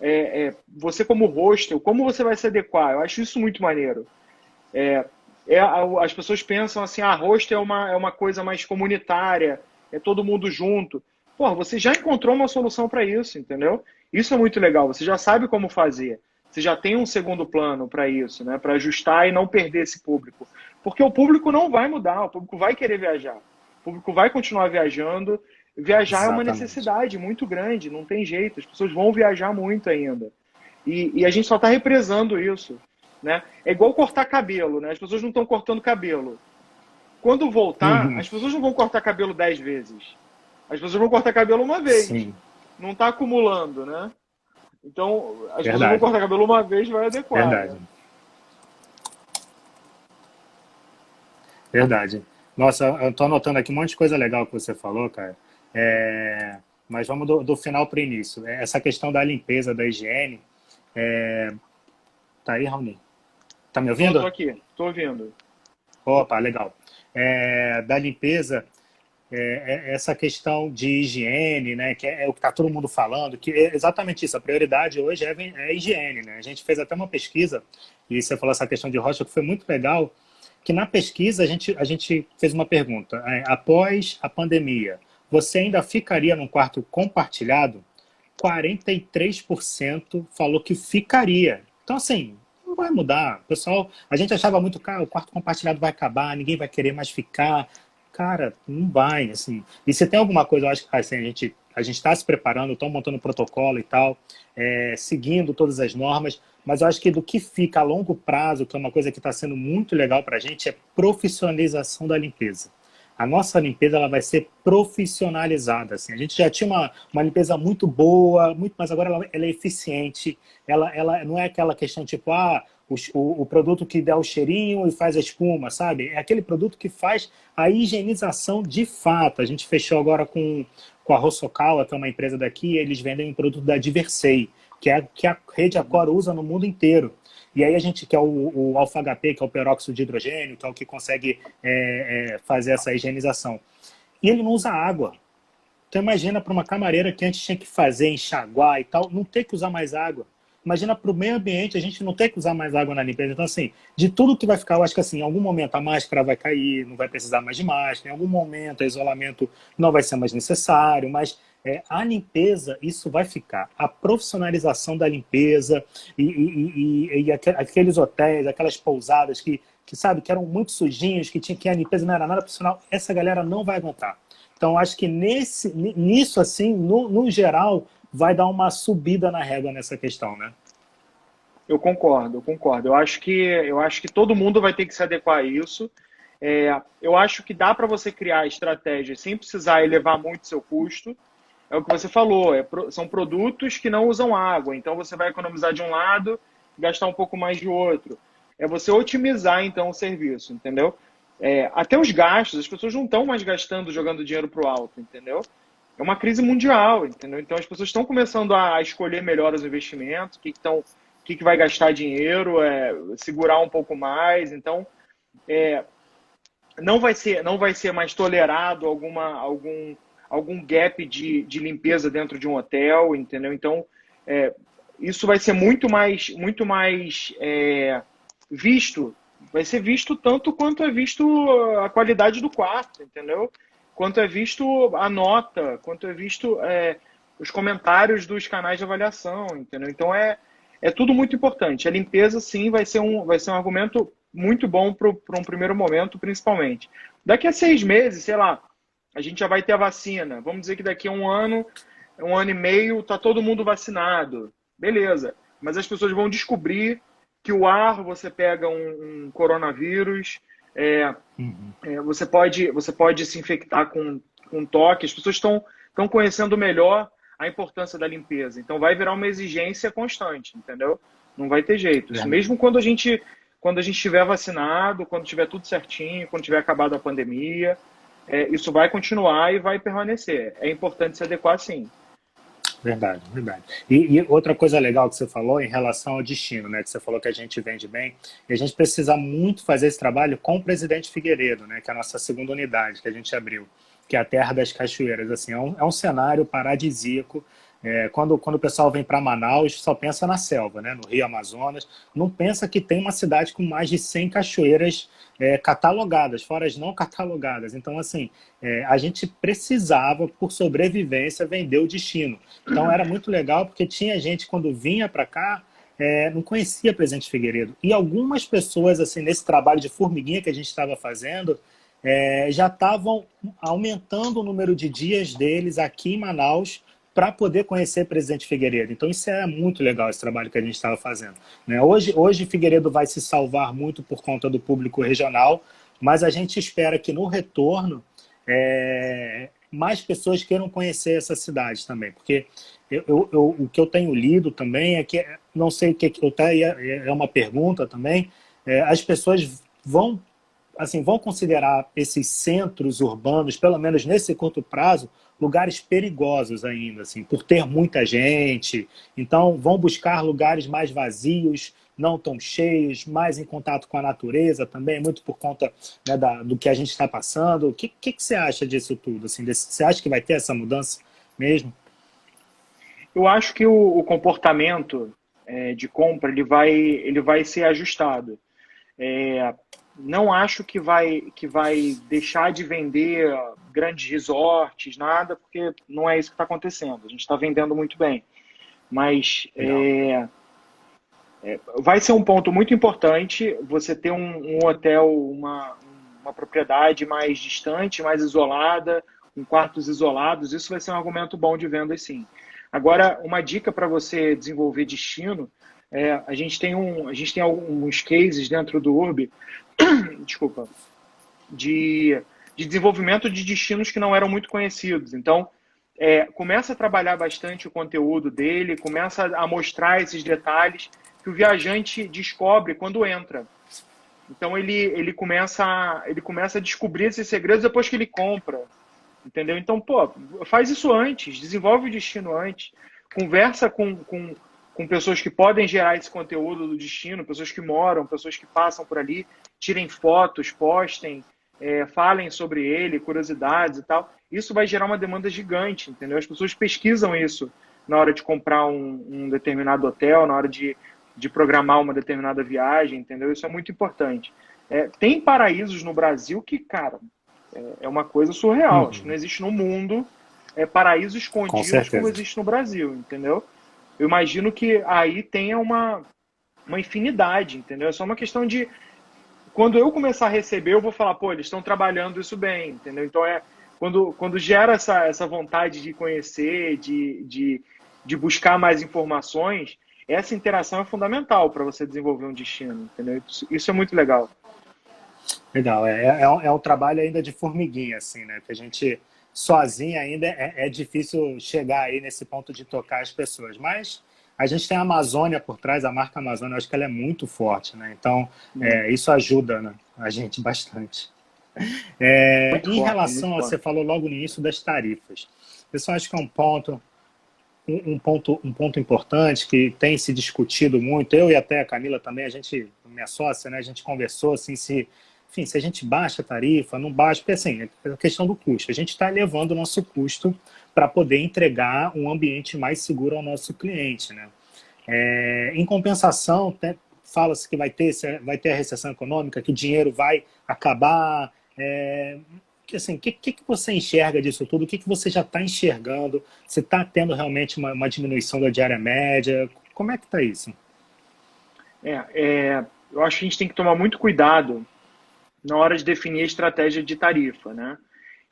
Speaker 2: é, é, você como hostel, como você vai se adequar? Eu acho isso muito maneiro. É, é, as pessoas pensam assim, ah, hostel é uma, é uma coisa mais comunitária, é todo mundo junto. Pô, você já encontrou uma solução para isso, entendeu? Isso é muito legal, você já sabe como fazer. Você já tem um segundo plano para isso, né? Para ajustar e não perder esse público. Porque o público não vai mudar, o público vai querer viajar. O público vai continuar viajando Viajar Exatamente. é uma necessidade muito grande, não tem jeito, as pessoas vão viajar muito ainda. E, e a gente só está represando isso. Né? É igual cortar cabelo, né? As pessoas não estão cortando cabelo. Quando voltar, uhum. as pessoas não vão cortar cabelo dez vezes. As pessoas vão cortar cabelo uma vez. Sim. Não está acumulando, né? Então, as Verdade. pessoas vão cortar cabelo uma vez vai adequar.
Speaker 1: Verdade. Né? Verdade. Nossa, eu tô anotando aqui um monte de coisa legal que você falou, cara. É, mas vamos do, do final para o início. É, essa questão da limpeza, da higiene. É... Tá aí, Raoni? Tá me ouvindo?
Speaker 2: Estou aqui, estou ouvindo.
Speaker 1: Opa, legal. É, da limpeza, é, é, essa questão de higiene, né, que é, é o que está todo mundo falando, que é exatamente isso. A prioridade hoje é, é higiene. Né? A gente fez até uma pesquisa, e você falou essa questão de rocha, que foi muito legal, que na pesquisa a gente, a gente fez uma pergunta. É, após a pandemia, você ainda ficaria num quarto compartilhado? 43% falou que ficaria. Então, assim, vai mudar. Pessoal, a gente achava muito, cara, o quarto compartilhado vai acabar, ninguém vai querer mais ficar. Cara, não vai, assim. E se tem alguma coisa, eu acho que assim, a gente a gente está se preparando, estão montando protocolo e tal, é, seguindo todas as normas, mas eu acho que do que fica a longo prazo, que é uma coisa que está sendo muito legal para a gente, é profissionalização da limpeza a nossa limpeza ela vai ser profissionalizada. Assim. A gente já tinha uma, uma limpeza muito boa, muito, mas agora ela, ela é eficiente. Ela, ela não é aquela questão tipo, ah, o, o, o, produto que dá o cheirinho e faz a espuma, sabe? É aquele produto que faz a higienização de fato. A gente fechou agora com, com a Rossokawa, que é uma empresa daqui, eles vendem um produto da Diversei, que é que a rede Accor usa no mundo inteiro. E aí a gente quer o, o alfa-HP, que é o peróxido de hidrogênio, que é o que consegue é, é, fazer essa higienização. E ele não usa água. Então imagina para uma camareira que antes tinha que fazer, enxaguar e tal, não ter que usar mais água. Imagina para o meio ambiente a gente não ter que usar mais água na limpeza. Então, assim, de tudo que vai ficar, eu acho que assim, em algum momento a máscara vai cair, não vai precisar mais de máscara, em algum momento o isolamento não vai ser mais necessário, mas é, a limpeza, isso vai ficar. A profissionalização da limpeza e, e, e, e, aqueles hotéis, aquelas pousadas que, que, sabe, que eram muito sujinhos, que, tinha, que a limpeza não era nada profissional, essa galera não vai aguentar. Então, acho que nesse, nisso, assim, no, no geral, vai dar uma subida na régua nessa questão, né?
Speaker 2: Eu concordo, eu concordo. Eu acho que, eu acho que todo mundo vai ter que se adequar a isso. É, eu acho que dá para você criar estratégias sem precisar elevar muito seu custo é o que você falou, é, são produtos que não usam água, então você vai economizar de um lado gastar um pouco mais de outro. É você otimizar, então, o serviço, entendeu? É, até os gastos, as pessoas não estão mais gastando jogando dinheiro para o alto, entendeu? É uma crise mundial, entendeu? Então as pessoas estão começando a escolher melhor os investimentos, o que, que, que, que vai gastar dinheiro, é, segurar um pouco mais. Então, é, não vai ser, não vai ser mais tolerado alguma, algum algum gap de, de limpeza dentro de um hotel, entendeu? Então, é, isso vai ser muito mais, muito mais é, visto, vai ser visto tanto quanto é visto a qualidade do quarto, entendeu? Quanto é visto a nota, quanto é visto é, os comentários dos canais de avaliação, entendeu? Então é, é tudo muito importante. A limpeza, sim, vai ser um, vai ser um argumento muito bom para um primeiro momento, principalmente. Daqui a seis meses, sei lá, a gente já vai ter a vacina. Vamos dizer que daqui a um ano um ano e meio, tá todo mundo vacinado. Beleza. Mas as pessoas vão descobrir que o ar você pega um, um coronavírus, é, uhum. é, você, pode, você pode se infectar com, com toque. As pessoas estão estão conhecendo melhor a importância da limpeza. Então vai virar uma exigência constante, entendeu? Não vai ter jeito. Isso mesmo quando a gente quando a gente estiver vacinado, quando tiver tudo certinho, quando tiver acabado a pandemia, é, isso vai continuar e vai permanecer. É importante se adequar sim.
Speaker 1: Verdade, verdade. E, e, outra coisa legal que você falou em relação ao destino, né? Que você falou que a gente vende bem, e a gente precisa muito fazer esse trabalho com o presidente Figueiredo, né? Que é a nossa segunda unidade que a gente abriu que é a Terra das Cachoeiras. Assim, é um, é um cenário paradisíaco. É, quando, quando o pessoal vem para Manaus, só pensa na selva, né? no Rio Amazonas. Não pensa que tem uma cidade com mais de 100 cachoeiras é, catalogadas, fora as não catalogadas. Então, assim, é, a gente precisava, por sobrevivência, vender o destino. Então, era muito legal, porque tinha gente, quando vinha para cá, é, não conhecia Presidente Figueiredo. E algumas pessoas, assim, nesse trabalho de formiguinha que a gente estava fazendo, é, já estavam aumentando o número de dias deles aqui em Manaus para poder conhecer Presidente Figueiredo. Então isso é muito legal, esse trabalho que a gente estava fazendo. Né? Hoje, hoje Figueiredo vai se salvar muito por conta do público regional, mas a gente espera que no retorno é, mais pessoas queiram conhecer essa cidade também, porque eu, eu, eu, o que eu tenho lido também é que, não sei o que, eu até é uma pergunta também, é, as pessoas vão assim, vão considerar esses centros urbanos, pelo menos nesse curto prazo, lugares perigosos ainda, assim, por ter muita gente. Então, vão buscar lugares mais vazios, não tão cheios, mais em contato com a natureza também, muito por conta né, da, do que a gente está passando. O que, que, que, você acha disso tudo? Assim, desse, você acha que vai ter essa mudança mesmo?
Speaker 2: Eu acho que o, o comportamento é, de compra ele vai, ele vai ser ajustado. É, não acho que vai, que vai deixar de vender grandes resorts, nada, porque não é isso que está acontecendo. A gente está vendendo muito bem. Mas é, é, vai ser um ponto muito importante você ter um, um hotel, uma, uma propriedade mais distante, mais isolada, com quartos isolados. Isso vai ser um argumento bom de venda, sim. Agora, uma dica para você desenvolver destino é, a gente tem um, a gente tem alguns cases dentro do Urb [COUGHS] desculpa, de, de desenvolvimento de destinos que não eram muito conhecidos. Então, é, começa a trabalhar bastante o conteúdo dele, começa a mostrar esses detalhes que o viajante descobre quando entra. Então ele, ele, começa, a, ele começa a descobrir esses segredos depois que ele compra. Entendeu? Então, pô, faz isso antes, desenvolve o destino antes, conversa com, com, com pessoas que podem gerar esse conteúdo do destino, pessoas que moram, pessoas que passam por ali, tirem fotos, postem, é, falem sobre ele, curiosidades e tal. Isso vai gerar uma demanda gigante, entendeu? As pessoas pesquisam isso na hora de comprar um, um determinado hotel, na hora de, de programar uma determinada viagem, entendeu? Isso é muito importante. É, tem paraísos no Brasil que, cara, é, é uma coisa surreal. Uhum. Acho que não existe no mundo é, paraíso escondidos Com como existe no Brasil, entendeu? Eu imagino que aí tenha uma, uma infinidade, entendeu? É só uma questão de quando eu começar a receber, eu vou falar, pô, eles estão trabalhando isso bem, entendeu? Então é quando, quando gera essa, essa vontade de conhecer, de, de, de buscar mais informações, essa interação é fundamental para você desenvolver um destino, entendeu? Isso, é muito legal.
Speaker 1: Legal, é, é, é um trabalho ainda de formiguinha, assim, né? Que a gente sozinho ainda é, é difícil chegar aí nesse ponto de tocar as pessoas, mas a gente tem a Amazônia por trás, a marca Amazônia, eu acho que ela é muito forte, né? Então, hum. é, isso ajuda né? a gente [LAUGHS] bastante. É, em forte, relação, a, você falou logo no início das tarifas. Pessoal, acho que é um ponto, um, um, ponto, um ponto importante que tem se discutido muito. Eu e até a Camila também, a gente, minha sócia, né? A gente conversou assim se enfim, se a gente baixa a tarifa, não baixa, porque assim, é a questão do custo. A gente está elevando o nosso custo para poder entregar um ambiente mais seguro ao nosso cliente, né? É, em compensação, fala-se que vai ter, vai ter a recessão econômica, que o dinheiro vai acabar. É, assim, o que, que, você enxerga disso tudo? O que, que você já está enxergando? Você está tendo realmente uma, uma, diminuição da diária média? Como é que está isso?
Speaker 2: É, é, eu acho que a gente tem que tomar muito cuidado na hora de definir a estratégia de tarifa, né?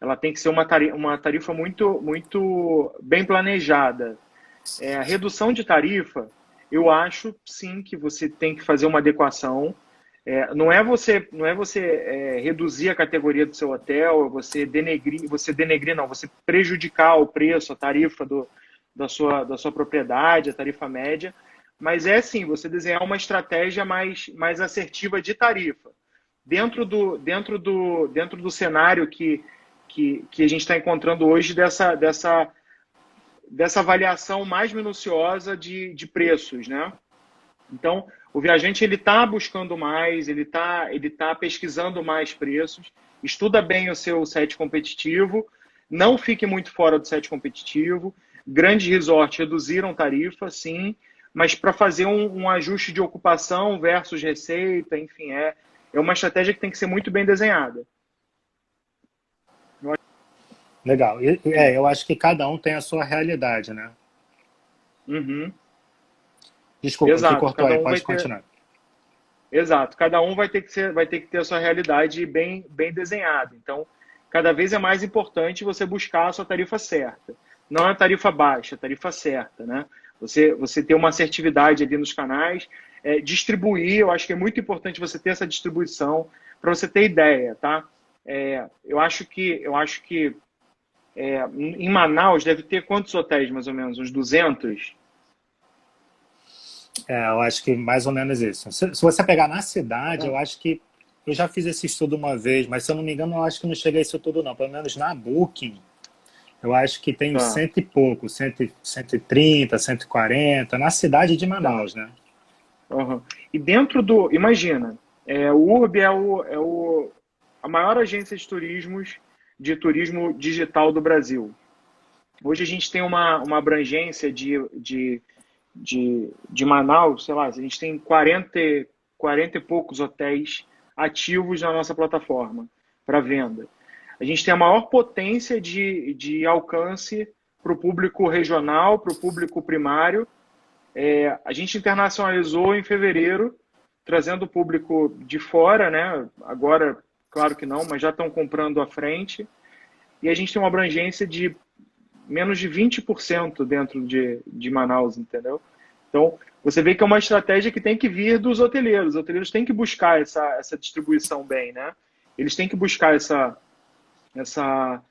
Speaker 2: ela tem que ser uma tarifa, uma tarifa muito, muito bem planejada. É, a redução de tarifa, eu acho sim que você tem que fazer uma adequação. É, não é você, não é você é, reduzir a categoria do seu hotel, você denegrir, você denegrir não, você prejudicar o preço, a tarifa do, da sua, da sua propriedade, a tarifa média, mas é sim você desenhar uma estratégia mais, mais assertiva de tarifa dentro do, dentro do, dentro do cenário que que, que a gente está encontrando hoje dessa, dessa, dessa avaliação mais minuciosa de, de preços, né? Então, o viajante ele está buscando mais, ele está ele tá pesquisando mais preços, estuda bem o seu set competitivo, não fique muito fora do set competitivo. Grandes resorts reduziram tarifa, sim, mas para fazer um, um, ajuste de ocupação versus receita, enfim, é, é uma estratégia que tem que ser muito bem desenhada.
Speaker 1: Legal. É, eu acho que cada um tem a sua realidade, né?
Speaker 2: Uhum.
Speaker 1: Desculpa, Exato, que cortou aí, pode continuar.
Speaker 2: Ter... Exato, cada um vai ter que ser, vai ter que ter a sua realidade bem, bem desenhada. Então, cada vez é mais importante você buscar a sua tarifa certa. Não é a tarifa baixa, a tarifa certa, né? Você, você ter uma assertividade ali nos canais, é, distribuir, eu acho que é muito importante você ter essa distribuição para você ter ideia, tá? É, eu acho que eu acho que é, em Manaus deve ter quantos hotéis, mais ou menos? Uns 200?
Speaker 1: É, eu acho que mais ou menos isso. Se, se você pegar na cidade, é. eu acho que. Eu já fiz esse estudo uma vez, mas se eu não me engano, eu acho que não chega a isso tudo, não. Pelo menos na Booking, eu acho que tem ah. cento e pouco, cento, 130, 140, na cidade de Manaus, né?
Speaker 2: Uhum. E dentro do. Imagina, é, o URB é, o, é o, a maior agência de turismos de turismo digital do Brasil. Hoje a gente tem uma, uma abrangência de, de, de, de Manaus, sei lá, a gente tem 40, 40 e poucos hotéis ativos na nossa plataforma para venda. A gente tem a maior potência de, de alcance para o público regional, para o público primário. É, a gente internacionalizou em fevereiro, trazendo o público de fora, né? Agora Claro que não, mas já estão comprando à frente. E a gente tem uma abrangência de menos de 20% dentro de, de Manaus, entendeu? Então, você vê que é uma estratégia que tem que vir dos hoteleiros. Os hoteleiros têm que buscar essa, essa distribuição bem, né? Eles têm que buscar essa, essa,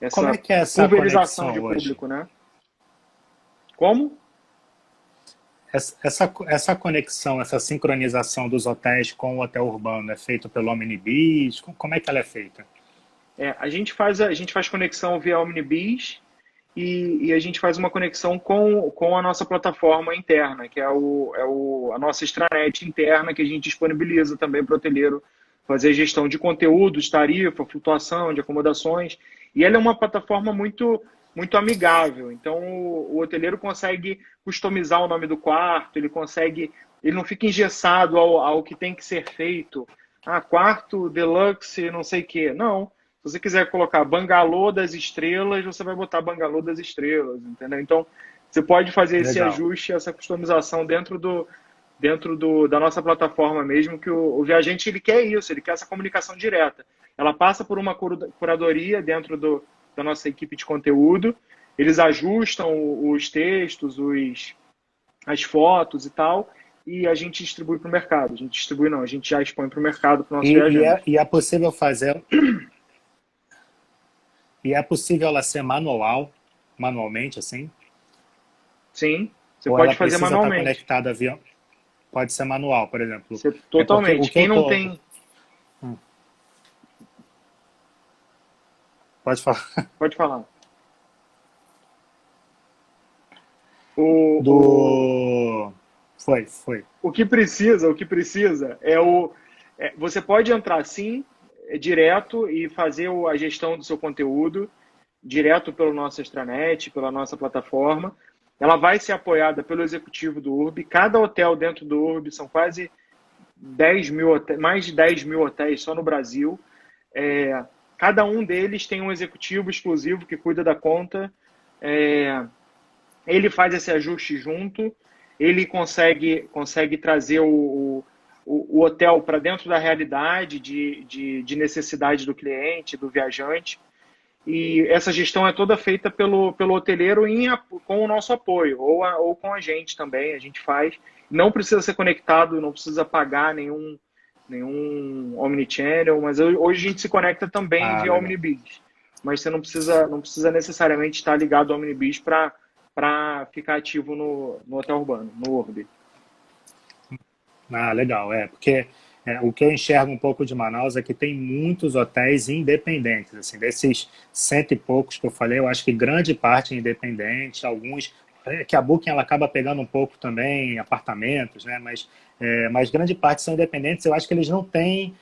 Speaker 2: essa,
Speaker 1: Como é que é essa pulverização de público,
Speaker 2: hoje? né? Como?
Speaker 1: Essa, essa conexão, essa sincronização dos hotéis com o hotel urbano é feito pelo Omnibis? Como é que ela é feita?
Speaker 2: É, a, gente faz, a gente faz conexão via Omnibis e, e, a gente faz uma conexão com, com a nossa plataforma interna, que é, o, é o, a nossa extranet interna que a gente disponibiliza também para o hoteleiro fazer gestão de conteúdos, tarifa, flutuação de acomodações. E ela é uma plataforma muito muito amigável. Então o, o, hoteleiro consegue customizar o nome do quarto, ele consegue, ele não fica engessado ao, ao que tem que ser feito. Ah, quarto deluxe, não sei o quê. Não. Se você quiser colocar bangalô das estrelas, você vai botar bangalô das estrelas, entendeu? Então você pode fazer esse Legal. ajuste, essa customização dentro do dentro do, da nossa plataforma mesmo, que o, o viajante ele quer isso, ele quer essa comunicação direta. Ela passa por uma curadoria dentro do, da nossa equipe de conteúdo. Eles ajustam os textos, os, as fotos e tal, e a gente distribui para o mercado. A gente distribui não, a gente já expõe para o mercado para o nosso e,
Speaker 1: viajante. E é, e é possível fazer... e é possível ela ser manual, manualmente, assim?
Speaker 2: Sim, você Ou pode fazer manualmente.
Speaker 1: Estar conectada via... Pode ser manual, por exemplo. Você,
Speaker 2: totalmente. É Quem não tem
Speaker 1: Pode falar.
Speaker 2: Pode falar.
Speaker 1: O, Do... Foi, foi.
Speaker 2: O que precisa, o que precisa é o. É, você pode entrar sim, é, direto e fazer a gestão do seu conteúdo direto pelo nosso extranet, pela nossa plataforma. Ela vai ser apoiada pelo executivo do URB. Cada hotel dentro do URB são quase 10 mil hotéis, mais de 10 mil hotéis só no Brasil. É, Cada um deles tem um executivo exclusivo que cuida da conta. É, ele faz esse ajuste junto, ele consegue, consegue trazer o, o, o hotel para dentro da realidade de, de, de, necessidade do cliente, do viajante. e essa gestão é toda feita pelo, pelo hoteleiro em, com o nosso apoio, ou, a, ou com a gente também, a gente faz. Não precisa ser conectado, não precisa pagar nenhum, nenhum Omnichannel, mas hoje a gente se conecta também ah, via Omnibis. Mas você não precisa, não precisa necessariamente estar ligado ao Omnibis para ficar ativo no, no hotel urbano, no Urb.
Speaker 1: Ah, legal, é, porque é, o que eu enxergo um pouco de Manaus é que tem muitos hotéis independentes. Assim, desses cento e poucos que eu falei, eu acho que grande parte é independente, alguns é, que a Booking ela acaba pegando um pouco também apartamentos, né? Mas, é, mas grande parte são independentes. Eu acho que eles não têm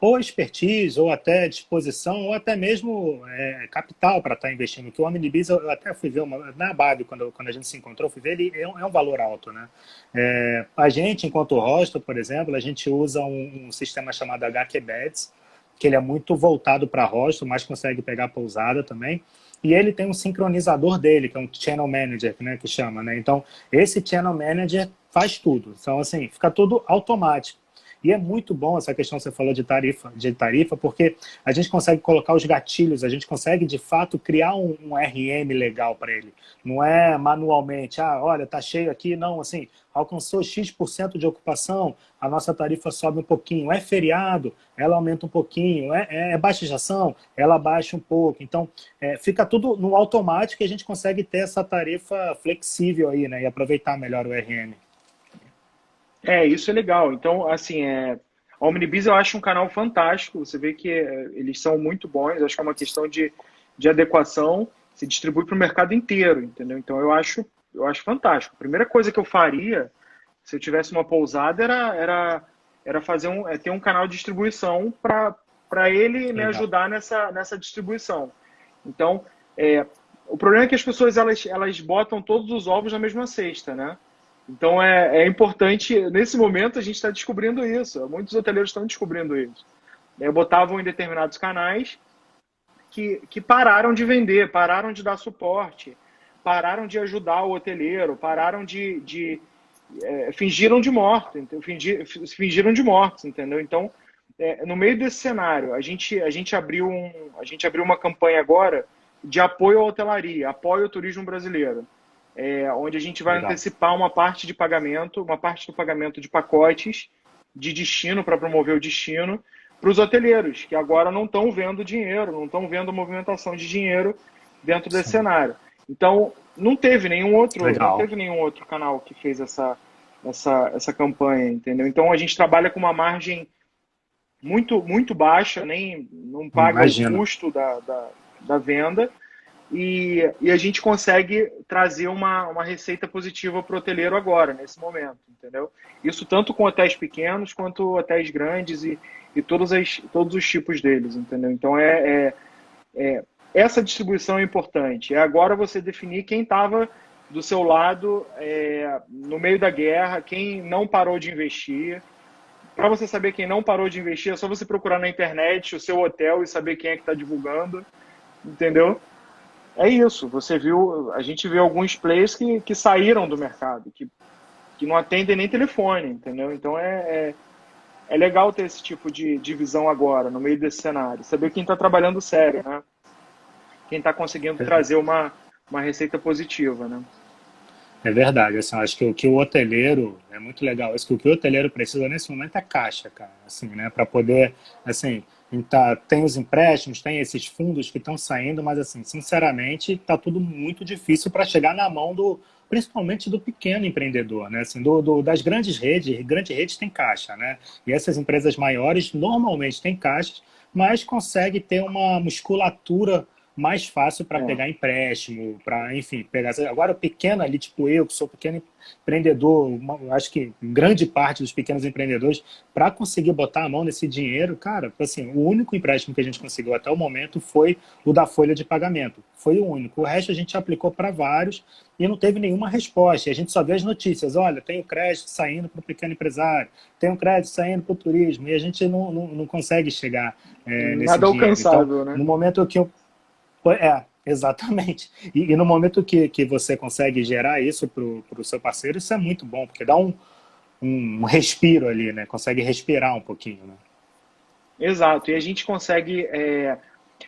Speaker 1: ou expertise, ou até disposição, ou até mesmo é, capital para estar tá investindo. Que o Omnibus, eu até fui ver uma, na BAB, quando, quando a gente se encontrou, fui ver, ele é um, é um valor alto. Né? É, a gente, enquanto hostel, por exemplo, a gente usa um, um sistema chamado HQBeds, que ele é muito voltado para hostel, mas consegue pegar pousada também. E ele tem um sincronizador dele, que é um Channel Manager, né, que chama. Né? Então, esse Channel Manager faz tudo. Então, assim, fica tudo automático. E é muito bom essa questão que você falou de tarifa, de tarifa, porque a gente consegue colocar os gatilhos, a gente consegue de fato criar um, um RM legal para ele. Não é manualmente, ah, olha, tá cheio aqui, não, assim, alcançou X% de ocupação, a nossa tarifa sobe um pouquinho. É feriado, ela aumenta um pouquinho. É, é, é ela baixa um pouco. Então, é, fica tudo no automático e a gente consegue ter essa tarifa flexível aí, né? E aproveitar melhor o RM.
Speaker 2: É, isso é legal. Então, assim, é, a Omnibis eu acho um canal fantástico. Você vê que é, eles são muito bons. Acho que é uma questão de, de adequação. Se distribui para o mercado inteiro, entendeu? Então, eu acho, eu acho fantástico. A primeira coisa que eu faria, se eu tivesse uma pousada, era, era, era fazer um, é ter um canal de distribuição para ele me ajudar nessa, nessa distribuição. Então, é, o problema é que as pessoas elas, elas botam todos os ovos na mesma cesta, né? Então é, é importante, nesse momento a gente está descobrindo isso, muitos hoteleiros estão descobrindo isso. É, botavam em determinados canais que, que pararam de vender, pararam de dar suporte, pararam de ajudar o hoteleiro, pararam de. de é, fingiram de morto, fingir, fingiram de mortos, entendeu? Então, é, no meio desse cenário, a gente, a, gente abriu um, a gente abriu uma campanha agora de apoio à hotelaria, apoio ao turismo brasileiro é, onde a gente vai Legal. antecipar uma parte de pagamento, uma parte do pagamento de pacotes de destino para promover o destino para os hoteleiros, que agora não estão vendo dinheiro, não estão vendo movimentação de dinheiro dentro desse Sim. cenário. Então, não teve nenhum outro, Legal. não teve nenhum outro canal que fez essa, essa, essa campanha, entendeu? Então a gente trabalha com uma margem muito, muito baixa, nem não paga Imagina. o custo da, da, da venda e, e a gente consegue trazer uma, uma receita positiva para o hoteleiro agora, nesse momento, entendeu? Isso tanto com hotéis pequenos quanto hotéis grandes e, e todos, as, todos os tipos deles, entendeu? Então, é, é, é essa distribuição é importante. É agora você definir quem estava do seu lado é, no meio da guerra, quem não parou de investir. Para você saber quem não parou de investir, é só você procurar na internet o seu hotel e saber quem é que está divulgando, entendeu? É isso. Você viu, a gente vê alguns players que, que saíram do mercado, que, que não atendem nem telefone, entendeu? Então é, é, é legal ter esse tipo de, de visão agora, no meio desse cenário. Saber quem está trabalhando sério, né? Quem está conseguindo é. trazer uma, uma receita positiva, né?
Speaker 1: É verdade, assim, acho que o que o hoteleiro, é muito legal, isso que o que o hoteleiro precisa nesse momento é caixa, cara, assim, né, para poder, assim, então, tem os empréstimos, tem esses fundos que estão saindo, mas assim, sinceramente, está tudo muito difícil para chegar na mão do, principalmente do pequeno empreendedor, né? Assim, do, do, das grandes redes, grandes redes têm caixa, né? E essas empresas maiores normalmente têm caixas, mas consegue ter uma musculatura mais fácil para é. pegar empréstimo, para, enfim, pegar. Agora, o pequeno ali, tipo eu, que sou pequeno empreendedor, uma, acho que grande parte dos pequenos empreendedores, para conseguir botar a mão nesse dinheiro, cara, assim, o único empréstimo que a gente conseguiu até o momento foi o da folha de pagamento. Foi o único. O resto a gente aplicou para vários e não teve nenhuma resposta. E a gente só vê as notícias: olha, tem o crédito saindo para o pequeno empresário, tem o crédito saindo para o turismo, e a gente não, não, não consegue chegar é, nesse
Speaker 2: Nada dinheiro. alcançável,
Speaker 1: então,
Speaker 2: né?
Speaker 1: No momento que eu é, exatamente. E, e, no momento que, que você consegue gerar isso para o seu parceiro, isso é muito bom, porque dá um, um respiro ali, né? Consegue respirar um pouquinho, né?
Speaker 2: Exato. E a gente consegue. É...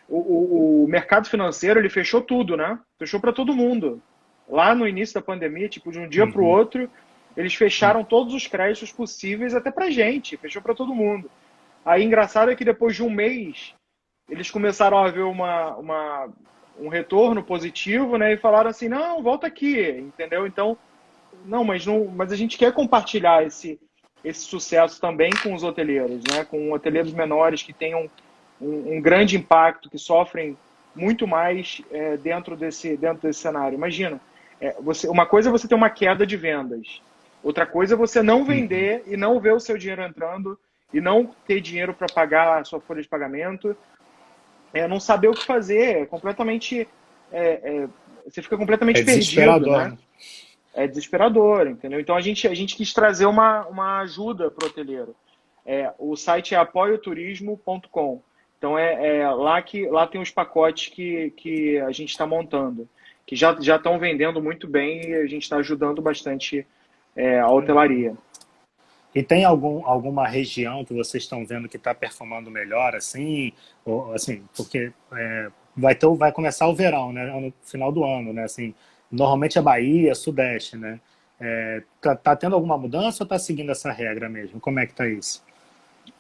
Speaker 2: o, o, o mercado financeiro ele fechou tudo, né? Fechou para todo mundo. Lá no início da pandemia, tipo, de um dia uhum. para o outro, eles fecharam todos os créditos possíveis até para gente, fechou para todo mundo. Aí, engraçado é que depois de um mês, eles começaram a ver uma, uma, um retorno positivo, né? E falaram assim, não, volta aqui, entendeu? Então, não, mas não, mas a gente quer compartilhar esse esse sucesso também com os hoteleiros, né? Com hoteleiros menores que tenham um, um grande impacto, que sofrem muito mais é, dentro desse dentro desse cenário. Imagina, é, você, uma coisa é você ter uma queda de vendas, outra coisa é você não vender e não ver o seu dinheiro entrando e não ter dinheiro para pagar a sua folha de pagamento, é, não saber o que fazer, é completamente é, é, você fica completamente é perdido, né? né? É desesperador, entendeu? Então a gente, a gente quis trazer uma, uma ajuda para o hoteleiro. É, o site é apoioturismo.com. Então é, é, lá que lá tem os pacotes que, que a gente está montando, que já já estão vendendo muito bem e a gente está ajudando bastante é, a hotelaria.
Speaker 1: E tem algum, alguma região que vocês estão vendo que está performando melhor, assim, ou, assim, porque é, vai ter, vai começar o verão, né, no final do ano, né, assim, normalmente é Bahia, Sudeste, né, é, tá, tá, tendo alguma mudança ou está seguindo essa regra mesmo? Como é que está isso?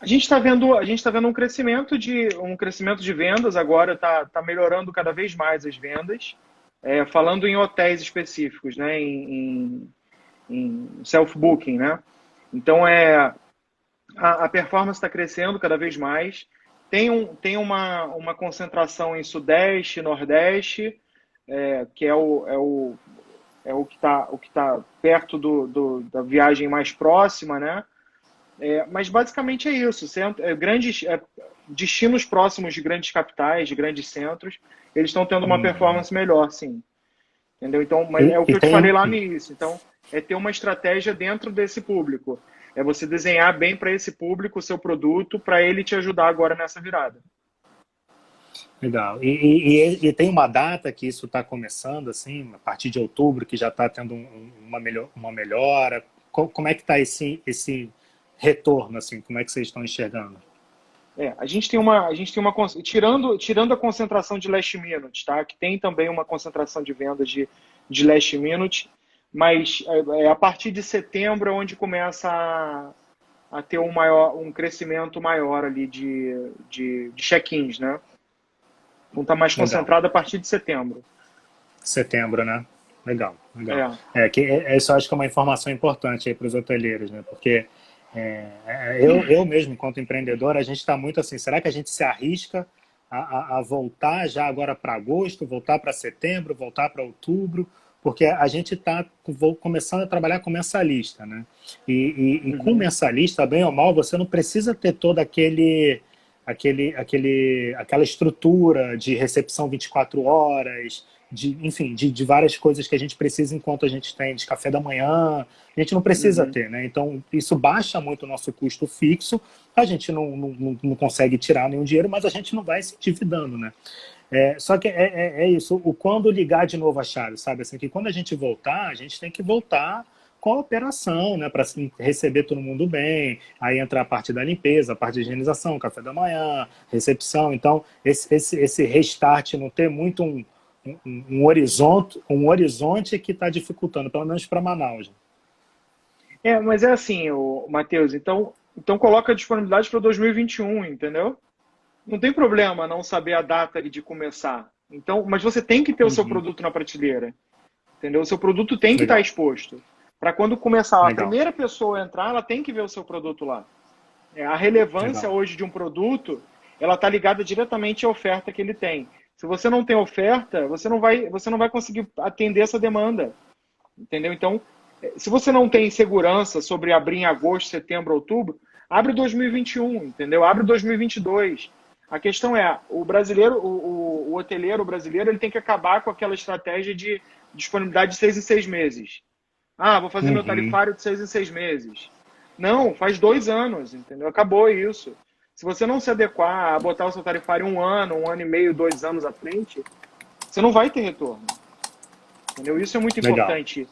Speaker 2: A gente está vendo, a gente está vendo um crescimento de um crescimento de vendas agora, está tá melhorando cada vez mais as vendas. É, falando em hotéis específicos, né, em, em, em self-booking, né? Então é a, a performance está crescendo cada vez mais. Tem, um, tem uma, uma concentração em Sudeste, Nordeste, é, que é o, é o, é o que está tá perto do, do, da viagem mais próxima, né? É, mas basicamente é isso. Centro, é, grandes é, destinos próximos de grandes capitais, de grandes centros, eles estão tendo uma uhum. performance melhor, sim. Entendeu? Então, mas é o que eu te falei lá no início. Então, é ter uma estratégia dentro desse público. É você desenhar bem para esse público o seu produto, para ele te ajudar agora nessa virada.
Speaker 1: Legal. E, e, e, tem uma data que isso está começando, assim, a partir de outubro, que já está tendo um, uma, melhor, uma melhora? Como é que está esse, esse retorno, assim? Como é que vocês estão enxergando?
Speaker 2: É, a gente tem uma, a gente tem uma tirando, tirando a concentração de last minute, tá? Que tem também uma concentração de vendas de, de last minute mas é, é a partir de setembro é onde começa a, a ter um, maior, um crescimento maior ali de, de, de check-ins, né? Então tá mais concentrado a partir de setembro.
Speaker 1: Setembro, né? Legal, legal. É, é que é, isso acho que é uma informação importante aí para os hoteleiros, né? Porque é, eu, eu mesmo, enquanto empreendedor, a gente está muito assim, será que a gente se arrisca a, a, a voltar já agora para agosto, voltar para setembro, voltar para outubro? Porque a gente está começando a trabalhar com mensalista, né? E, e, e com uhum. mensalista, bem ou mal, você não precisa ter todo aquele, aquele, aquele, aquela estrutura de recepção 24 horas, de, enfim, de, de, várias coisas que a gente precisa enquanto a gente tem de café da manhã, a gente não precisa uhum. ter, né? Então, isso baixa muito o nosso custo fixo, a gente não, não, não consegue tirar nenhum dinheiro, mas a gente não vai se endividando, né? É, só que é, é, é, isso, o quando ligar de novo a chave, sabe? Assim, que quando a gente voltar, a gente tem que voltar com a operação, né? Para assim, receber todo mundo bem. Aí entra a parte da limpeza, a parte de higienização, café da manhã, recepção. Então, esse, esse, esse restart não ter muito um, um, um horizonte, um horizonte que está dificultando, pelo menos para Manaus.
Speaker 2: É, mas é assim, o Matheus, então, então coloca a disponibilidade para 2021, entendeu? Não tem problema não saber a data de começar. Então, mas você tem que ter uhum. o seu uhum. produto na prateleira. Entendeu? O seu produto tem que estar exposto. Para quando começar Legal. a primeira pessoa a entrar, ela tem que ver o seu produto lá. É, a relevância Legal. hoje de um produto, ela está ligada diretamente à oferta que ele tem. Se você não tem oferta, você não vai, você não vai conseguir atender essa demanda. Entendeu? Então, é, se você não tem segurança sobre abrir em agosto, setembro, outubro, abre 2021, entendeu? Abre 2022. A questão é, o brasileiro, o, o, o hoteleiro brasileiro, ele tem que acabar com aquela estratégia de disponibilidade de seis em seis meses. Ah, vou fazer uhum. meu tarifário de seis em seis meses. Não, faz dois anos, entendeu? Acabou isso. Se você não se adequar a botar o seu tarifário um ano, um ano e meio, dois anos à frente, você não vai ter retorno. Entendeu? Isso é muito Legal. importante.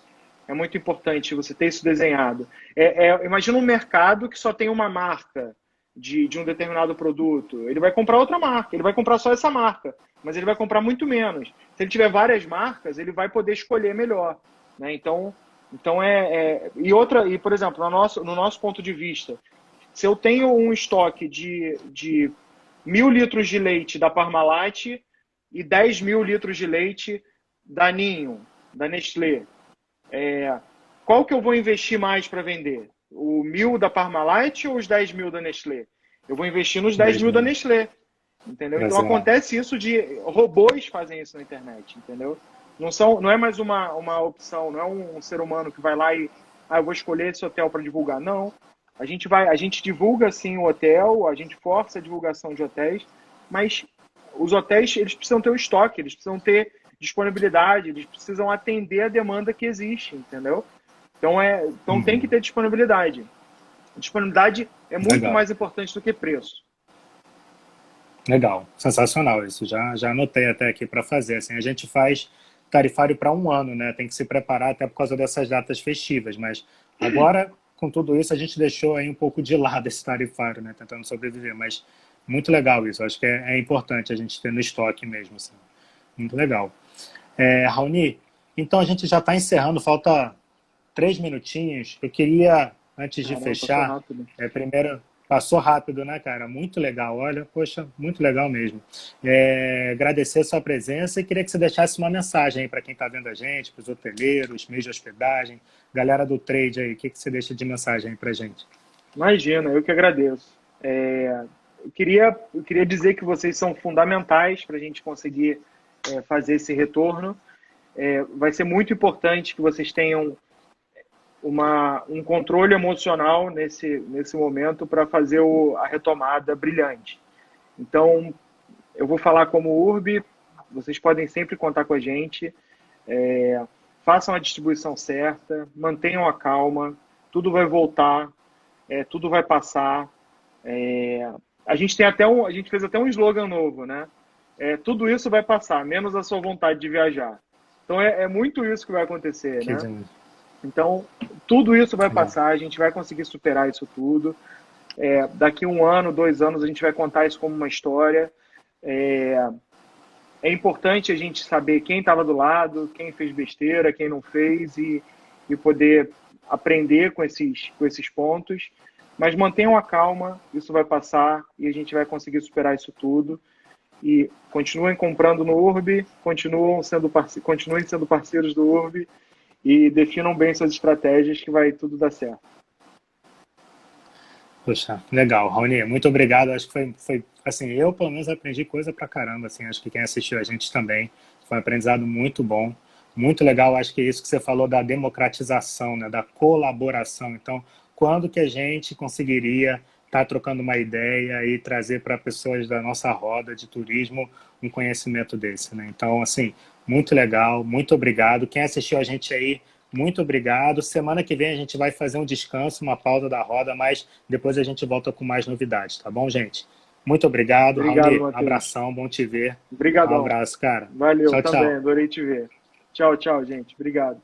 Speaker 2: É muito importante você ter isso desenhado. É, é, imagina um mercado que só tem uma marca de, de um determinado produto, ele vai comprar outra marca, ele vai comprar só essa marca, mas ele vai comprar muito menos. Se ele tiver várias marcas, ele vai poder escolher melhor. Né? Então, então é, é, E outra, e por exemplo, no nosso, no nosso ponto de vista, se eu tenho um estoque de, de mil litros de leite da Parmalat e 10 mil litros de leite da Ninho, da Nestlé, é, qual que eu vou investir mais para vender? O mil da Parmalat ou os 10 mil da Nestlé? Eu vou investir nos 10 mil da Nestlé. Entendeu? Então acontece isso de robôs fazem isso na internet, entendeu? Não, são, não é mais uma, uma opção, não é um, um ser humano que vai lá e ah, eu vou escolher esse hotel para divulgar. Não. A gente vai, a gente divulga sim o hotel, a gente força a divulgação de hotéis, mas os hotéis eles precisam ter o estoque, eles precisam ter disponibilidade, eles precisam atender a demanda que existe, entendeu? Então, é, então uhum. tem que ter disponibilidade. Disponibilidade é muito Legal. mais importante do que preço.
Speaker 1: Legal, sensacional isso. Já, já anotei até aqui para fazer. Assim, a gente faz tarifário para um ano, né? Tem que se preparar até por causa dessas datas festivas. Mas agora, com tudo isso, a gente deixou aí um pouco de lado esse tarifário, né? Tentando sobreviver. Mas muito legal isso. Acho que é, é importante a gente ter no estoque mesmo. Assim. Muito legal. É, Raoni, então a gente já está encerrando. Falta três minutinhos. Eu queria, antes de Caramba, fechar, é, primeiro Passou rápido, né, cara? Muito legal. Olha, poxa, muito legal mesmo. É, agradecer a sua presença e queria que você deixasse uma mensagem para quem está vendo a gente, para os hoteleiros, meios de hospedagem, galera do trade aí. O que, que você deixa de mensagem para gente?
Speaker 2: Imagina, eu que agradeço. É, eu, queria, eu queria dizer que vocês são fundamentais para a gente conseguir é, fazer esse retorno. É, vai ser muito importante que vocês tenham uma, um controle emocional nesse, nesse momento para fazer o, a retomada brilhante. Então, eu vou falar como URB, vocês podem sempre contar com a gente, é, façam a distribuição certa, mantenham a calma, tudo vai voltar, é, tudo vai passar. É, a gente tem até um, a gente fez até um slogan novo, né? É, tudo isso vai passar, menos a sua vontade de viajar. Então é, é muito isso que vai acontecer, que né? Então, tudo isso vai passar, a gente vai conseguir superar isso tudo. É, daqui um ano, dois anos, a gente vai contar isso como uma história. É, é importante a gente saber quem estava do lado, quem fez besteira, quem não fez e, e poder aprender com esses, com esses pontos. Mas mantenham a calma, isso vai passar e a gente vai conseguir superar isso tudo. E continuem comprando no Urb, continuem sendo, continuem sendo parceiros do Urb e definam bem suas estratégias que vai tudo dar certo.
Speaker 1: Poxa, legal, Raoni, muito obrigado. Acho que foi, foi assim, eu pelo menos aprendi coisa pra caramba, assim, acho que quem assistiu a gente também. Foi um aprendizado muito bom, muito legal. Acho que é isso que você falou da democratização, né, da colaboração. Então, quando que a gente conseguiria estar tá trocando uma ideia e trazer para pessoas da nossa roda de turismo um conhecimento desse, né? Então, assim, muito legal, muito obrigado. Quem assistiu a gente aí, muito obrigado. Semana que vem a gente vai fazer um descanso, uma pausa da roda, mas depois a gente volta com mais novidades, tá bom, gente? Muito obrigado, obrigado Raul. Abração, bom te ver.
Speaker 2: Obrigado.
Speaker 1: Um abraço, cara.
Speaker 2: Valeu, tchau, também, tchau. adorei te ver. Tchau, tchau, gente. Obrigado.